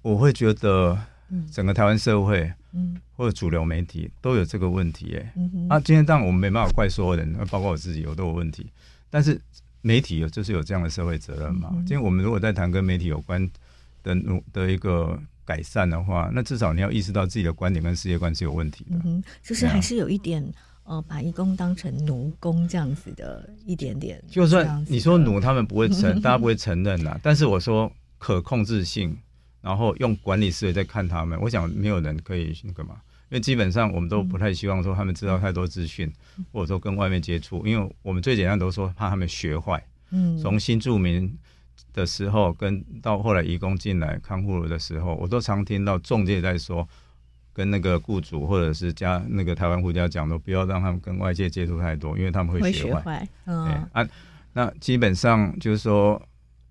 我会觉得，整个台湾社会，嗯，或者主流媒体都有这个问题，哎，嗯哼，啊，今天当然我们没办法怪所有人，包括我自己，我都有问题，但是媒体有就是有这样的社会责任嘛。今天我们如果在谈跟媒体有关的努的一个。改善的话，那至少你要意识到自己的观点跟世界观是有问题的。嗯哼，就是还是有一点，啊、呃，把义工当成奴工这样子的一点点。就算你说奴，他们不会承，大家不会承认啦。*laughs* 但是我说可控制性，然后用管理思维在看他们，我想没有人可以那个嘛。因为基本上我们都不太希望说他们知道太多资讯，或者说跟外面接触，因为我们最简单都说怕他们学坏。嗯，从新住民。的时候，跟到后来移工进来看护的时候，我都常听到中介在说，跟那个雇主或者是家那个台湾护家讲，都不要让他们跟外界接触太多，因为他们会学坏。嗯、欸、啊，那基本上就是说，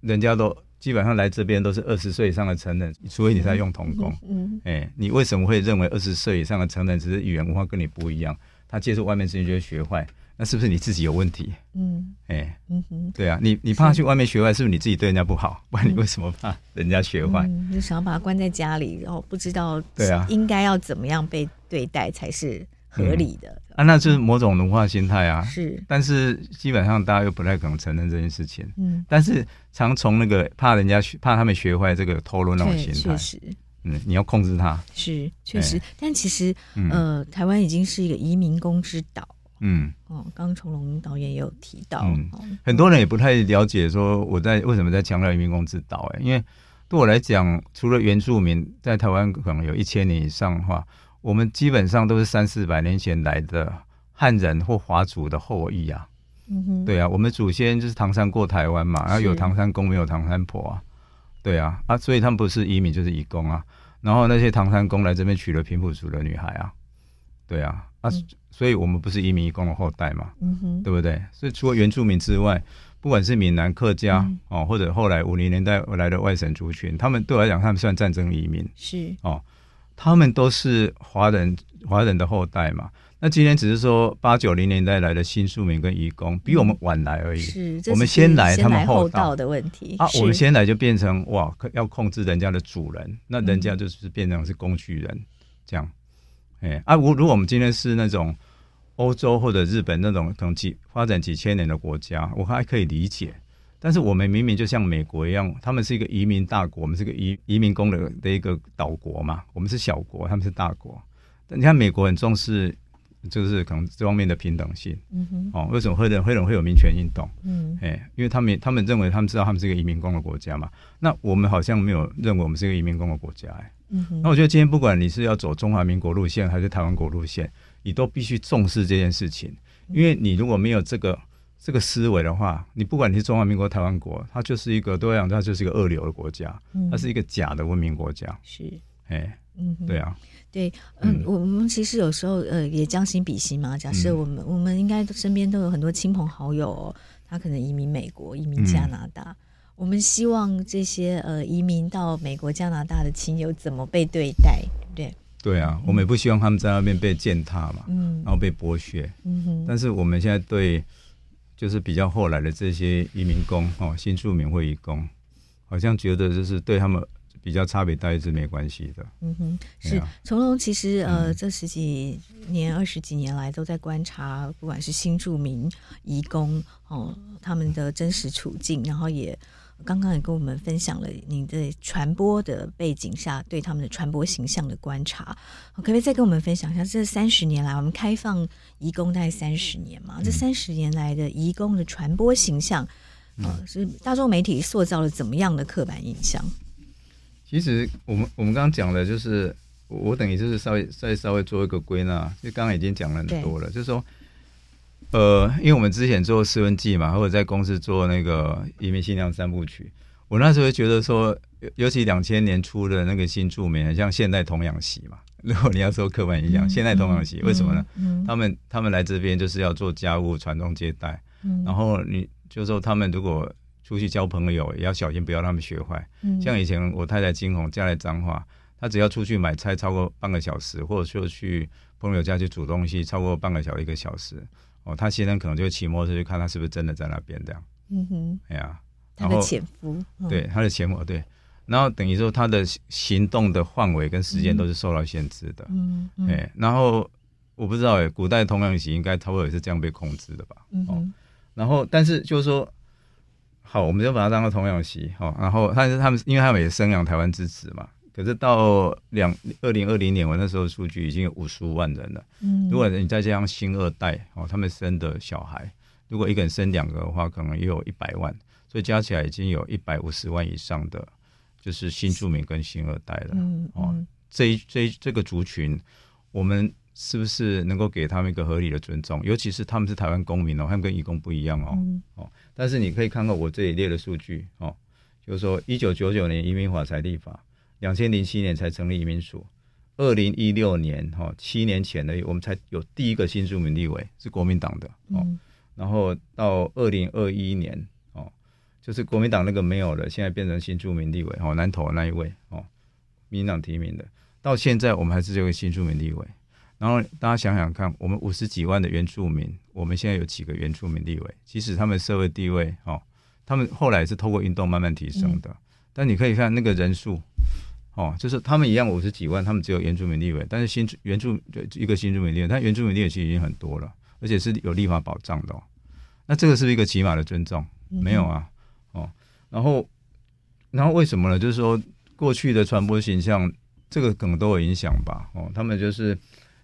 人家都基本上来这边都是二十岁以上的成人，除非你在用童工。嗯，哎、欸，你为什么会认为二十岁以上的成人只是语言文化跟你不一样？他接触外面事情就会学坏？那是不是你自己有问题？嗯，哎、欸，嗯哼，对啊，你你怕去外面学坏，是不是你自己对人家不好？不然你为什么怕人家学坏？嗯，就想要把他关在家里，然后不知道对啊，应该要怎么样被对待才是合理的？嗯、啊，那就是某种奴化心态啊。是，但是基本上大家又不太可能承认这件事情。嗯，但是常从那个怕人家学，怕他们学坏这个透露那种心态。确实，嗯，你要控制他。是，确实，欸、但其实，呃，台湾已经是一个移民工之岛。嗯，哦，刚从龙导演也有提到，嗯，很多人也不太了解说我在为什么在强调移民工之岛，哎，因为对我来讲，除了原住民在台湾可能有一千年以上的话，我们基本上都是三四百年前来的汉人或华族的后裔啊，嗯哼，对啊，我们祖先就是唐山过台湾嘛，然后有唐山公没有唐山婆啊，对啊，啊，所以他们不是移民就是移工啊，然后那些唐山公来这边娶了平埔族的女孩啊，对啊，啊。嗯。所以我们不是移民移工的后代嘛，嗯哼，对不对？所以除了原住民之外，不管是闽南客家、嗯、哦，或者后来五零年代来的外省族群，他们对我来讲，他们算战争移民，是。哦，他们都是华人华人的后代嘛。那今天只是说八九零年代来的新住民跟移工比我们晚来而已，是我们先来，他们后到的问题啊，我们先来就变成哇，要控制人家的主人，那人家就是变成是工具人、嗯、这样，哎啊，如如果我们今天是那种。欧洲或者日本那种可能几发展几千年的国家，我还可以理解。但是我们明明就像美国一样，他们是一个移民大国，我们是个移移民工的的一个岛国嘛。我们是小国，他们是大国。但你看美国很重视，就是可能这方面的平等性。嗯哼。哦，为什么黑人黑人会有民权运动？嗯。哎，因为他们他们认为他们知道他们是一个移民工的国家嘛。那我们好像没有认为我们是一个移民工的国家哎。嗯哼。那我觉得今天不管你是要走中华民国路线还是台湾国路线。你都必须重视这件事情，因为你如果没有这个这个思维的话，你不管你是中华民国、台湾国，它就是一个对我讲，它就是一个二流的国家，它是一个假的文明国家。是，哎，嗯，对啊，对，嗯，我们其实有时候呃也将心比心嘛。假设我们我们应该身边都有很多亲朋好友哦，他可能移民美国、移民加拿大，我们希望这些呃移民到美国、加拿大的亲友怎么被对待？对。对啊，我们也不希望他们在那边被践踏嘛，嗯，然后被剥削，嗯哼。但是我们现在对，就是比较后来的这些移民工哦，新住民或移工，好像觉得就是对他们比较差别待遇是没关系的，嗯哼。是从龙其实呃，这十几年、二十几年来都在观察，不管是新住民、移工哦，他们的真实处境，然后也。刚刚也跟我们分享了你的传播的背景下对他们的传播形象的观察，可不可以再跟我们分享一下？这三十年来，我们开放移工大概三十年嘛，这三十年来的移工的传播形象，呃，是大众媒体塑造了怎么样的刻板印象？其实我们我们刚刚讲的就是，我等于就是稍微再稍微做一个归纳，就刚刚已经讲了很多了，就是说。呃，因为我们之前做试问季嘛，或者在公司做那个移民新娘三部曲，我那时候觉得说，尤其两千年初的那个新著名，很像现代童养媳嘛。*laughs* 如果你要说刻板印象，现代童养媳为什么呢？嗯嗯、他们他们来这边就是要做家务、传宗接代，嗯、然后你就说他们如果出去交朋友，也要小心不要让他们学坏。嗯、像以前我太太金红嫁来彰化，她只要出去买菜超过半个小时，或者说去朋友家去煮东西超过半个小时一个小时，哦，他先生可能就会骑摩托车去看他是不是真的在那边这样。嗯哼，哎呀，他的潜伏，对他的潜伏，对，然后等于说他的行动的范围跟时间都是受到限制的。嗯嗯，哎，然后我不知道哎，古代童养媳应该差不多也是这样被控制的吧？嗯哼，然后但是就是说。好，我们就把它当做童养媳，哦，然后但是他们，因为他们也生养台湾之子嘛，可是到两二零二零年，我那时候数据已经有五十五万人了。嗯，如果你再加上新二代哦，他们生的小孩，如果一个人生两个的话，可能也有一百万，所以加起来已经有一百五十万以上的，就是新住民跟新二代了。嗯，哦，这一这一这个族群，我们。是不是能够给他们一个合理的尊重？尤其是他们是台湾公民哦，他们跟移工不一样哦。嗯、哦，但是你可以看到我这里列的数据哦，就是说一九九九年移民法才立法，两千零七年才成立移民署，二零一六年哈、哦、七年前的，我们才有第一个新住民立委是国民党的哦，嗯、然后到二零二一年哦，就是国民党那个没有了，现在变成新住民立委哦，南投的那一位哦，民进党提名的，到现在我们还是这个新住民立委。然后大家想想看，我们五十几万的原住民，我们现在有几个原住民立委？即使他们社会地位，哦，他们后来是透过运动慢慢提升的。嗯、但你可以看那个人数，哦，就是他们一样五十几万，他们只有原住民立委，但是新原住一个新住民立委，但原住民立委其实已经很多了，而且是有立法保障的。哦。那这个是不是一个起码的尊重？没有啊，哦，然后，然后为什么呢？就是说过去的传播形象，这个可能都有影响吧。哦，他们就是。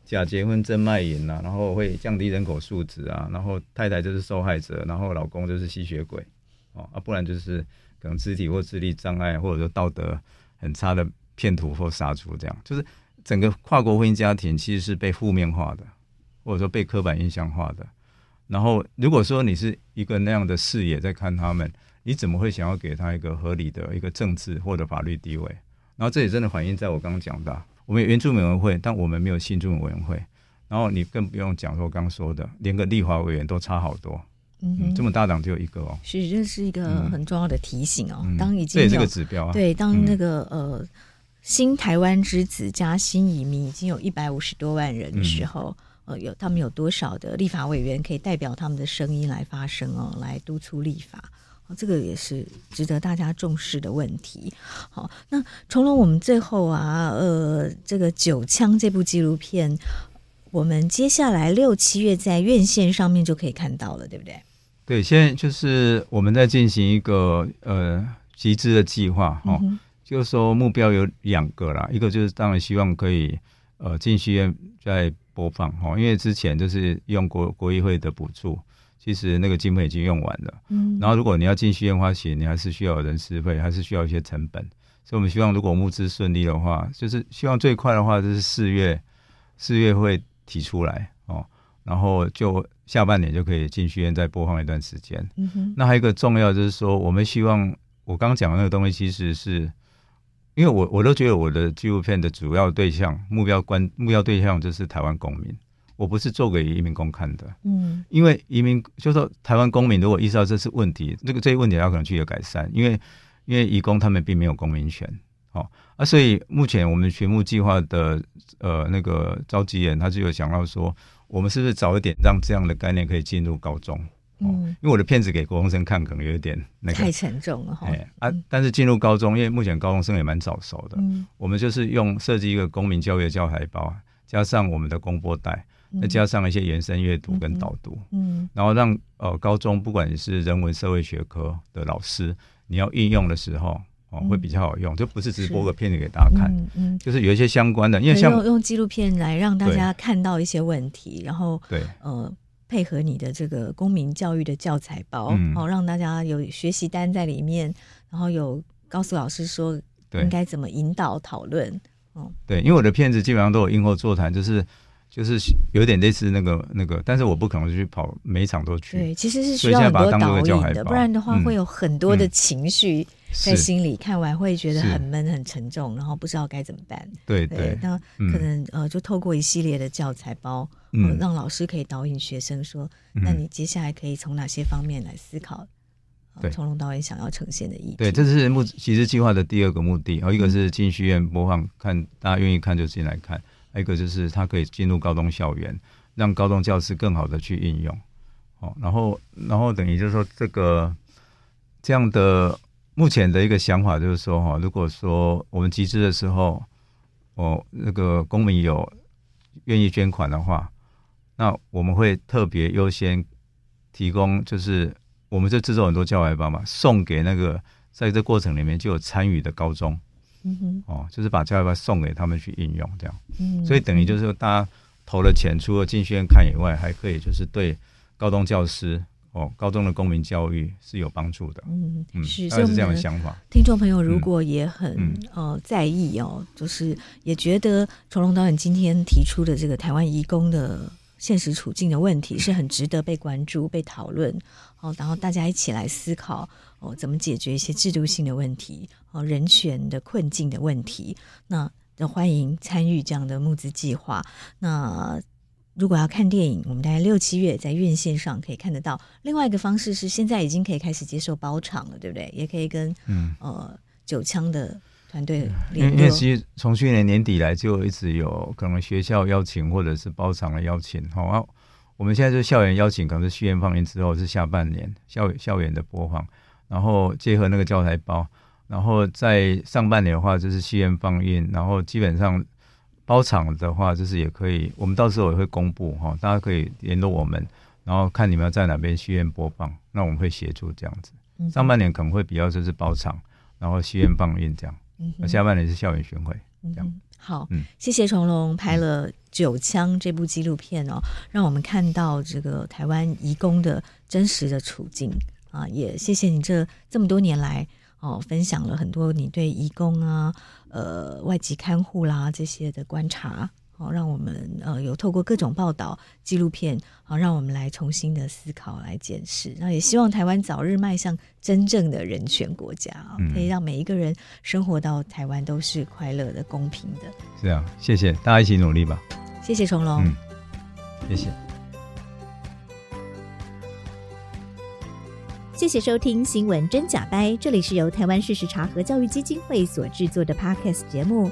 假结婚真卖淫啊，然后会降低人口素质啊，然后太太就是受害者，然后老公就是吸血鬼，哦啊，不然就是可能肢体或智力障碍，或者说道德很差的骗徒或杀猪，这样就是整个跨国婚姻家庭其实是被负面化的，或者说被刻板印象化的。然后如果说你是一个那样的视野在看他们，你怎么会想要给他一个合理的一个政治或者法律地位？然后这也真的反映在我刚刚讲的。我们有原住民委员会，但我们没有新住民委员会。然后你更不用讲说，我刚刚说的，连个立法委员都差好多。嗯，这么大党只有一个哦。是，这是一个很重要的提醒哦。嗯、当已经有这个指标啊，对，当那个、嗯、呃新台湾之子加新移民已经有一百五十多万人的时候，嗯、呃，有他们有多少的立法委员可以代表他们的声音来发声哦，来督促立法。这个也是值得大家重视的问题。好，那从龙我们最后啊，呃，这个《九枪》这部纪录片，我们接下来六七月在院线上面就可以看到了，对不对？对，现在就是我们在进行一个呃集资的计划，哦就是说目标有两个啦，一个就是当然希望可以呃进戏院再播放哈，因为之前就是用国国议会的补助。其实那个经费已经用完了，嗯，然后如果你要进戏院花钱，你还是需要人事费，还是需要一些成本。所以我们希望，如果募资顺利的话，就是希望最快的话就是四月，四月会提出来哦，然后就下半年就可以进戏院再播放一段时间。嗯哼，那还有一个重要就是说，我们希望我刚刚讲的那个东西，其实是因为我我都觉得我的纪录片的主要对象、目标观、目标对象就是台湾公民。我不是做给移民工看的，嗯，因为移民就是说台湾公民如果意识到这是问题，这个这些问题要可能去有改善，因为因为移工他们并没有公民权，哦啊，所以目前我们学牧计划的呃那个召集人他就有想到说，我们是不是早一点让这样的概念可以进入高中，哦，嗯，因为我的片子给国中生看可能有点那个太沉重了哈，哎啊，但是进入高中，因为目前高中生也蛮早熟的，嗯，我们就是用设计一个公民教育的教材包，加上我们的公播带。再加上一些延伸阅读跟导读，嗯，嗯，然后让呃高中不管是人文社会学科的老师，你要应用的时候哦，会比较好用，就不是直播个片子给大家看，嗯，嗯，就是有一些相关的，因为像用用纪录片来让大家看到一些问题，然后对。呃配合你的这个公民教育的教材包，嗯，哦，让大家有学习单在里面，然后有告诉老师说应该怎么引导讨论，哦，对，因为我的片子基本上都有映后座谈，就是。就是有点类似那个那个，但是我不可能去跑每一场都去。对，其实是需要很多导演的，不然的话会有很多的情绪在心里，看完会觉得很闷、很沉重，然后不知道该怎么办。对对，那可能呃，就透过一系列的教材包，让老师可以导引学生说，那你接下来可以从哪些方面来思考？对，从龙导演想要呈现的意义。对，这是目其实计划的第二个目的。然后一个是进戏院播放，看大家愿意看就进来看；还有一个就是它可以进入高中校园，让高中教师更好的去应用。哦，然后然后等于就是说，这个这样的目前的一个想法就是说，哈，如果说我们集资的时候，哦，那个公民有愿意捐款的话，那我们会特别优先提供，就是。我们就制作很多教材包嘛，送给那个在这过程里面就有参与的高中，嗯哼，哦，就是把教材包送给他们去应用，这样，嗯，所以等于就是说，大家投了钱，除了进学院看以外，还可以就是对高中教师哦，高中的公民教育是有帮助的，嗯嗯，是，是这样的想法。听众朋友如果也很、嗯、呃在意哦，就是也觉得崇龙导演今天提出的这个台湾移工的。现实处境的问题是 *laughs* 很值得被关注、被讨论哦，然后大家一起来思考哦，怎么解决一些制度性的问题哦，人权的困境的问题。那欢迎参与这样的募资计划。那如果要看电影，我们大概六七月在院线上可以看得到。另外一个方式是，现在已经可以开始接受包场了，对不对？也可以跟嗯呃九枪的。团队，因为因为其实从去年年底来就一直有可能学校邀请或者是包场的邀请，好啊，我们现在就校园邀请，可能是戏院放映之后是下半年校校园的播放，然后结合那个教材包，然后在上半年的话就是戏院放映，然后基本上包场的话就是也可以，我们到时候也会公布哈，大家可以联络我们，然后看你们要在哪边戏院播放，那我们会协助这样子。上半年可能会比较就是包场，然后戏院放映这样。那下半年是校园巡回，这样、嗯、好。嗯，谢谢成龙拍了《九枪》这部纪录片哦，让我们看到这个台湾移工的真实的处境啊。也谢谢你这这么多年来哦，分享了很多你对移工啊、呃外籍看护啦这些的观察。好，让我们呃有透过各种报道、纪录片，好，让我们来重新的思考、来检视。那也希望台湾早日迈向真正的人权国家，嗯、可以让每一个人生活到台湾都是快乐的、公平的。是啊，谢谢大家一起努力吧。谢谢崇龙，嗯，谢谢。谢谢收听《新闻真假掰》，这里是由台湾事实查核教育基金会所制作的 Podcast 节目。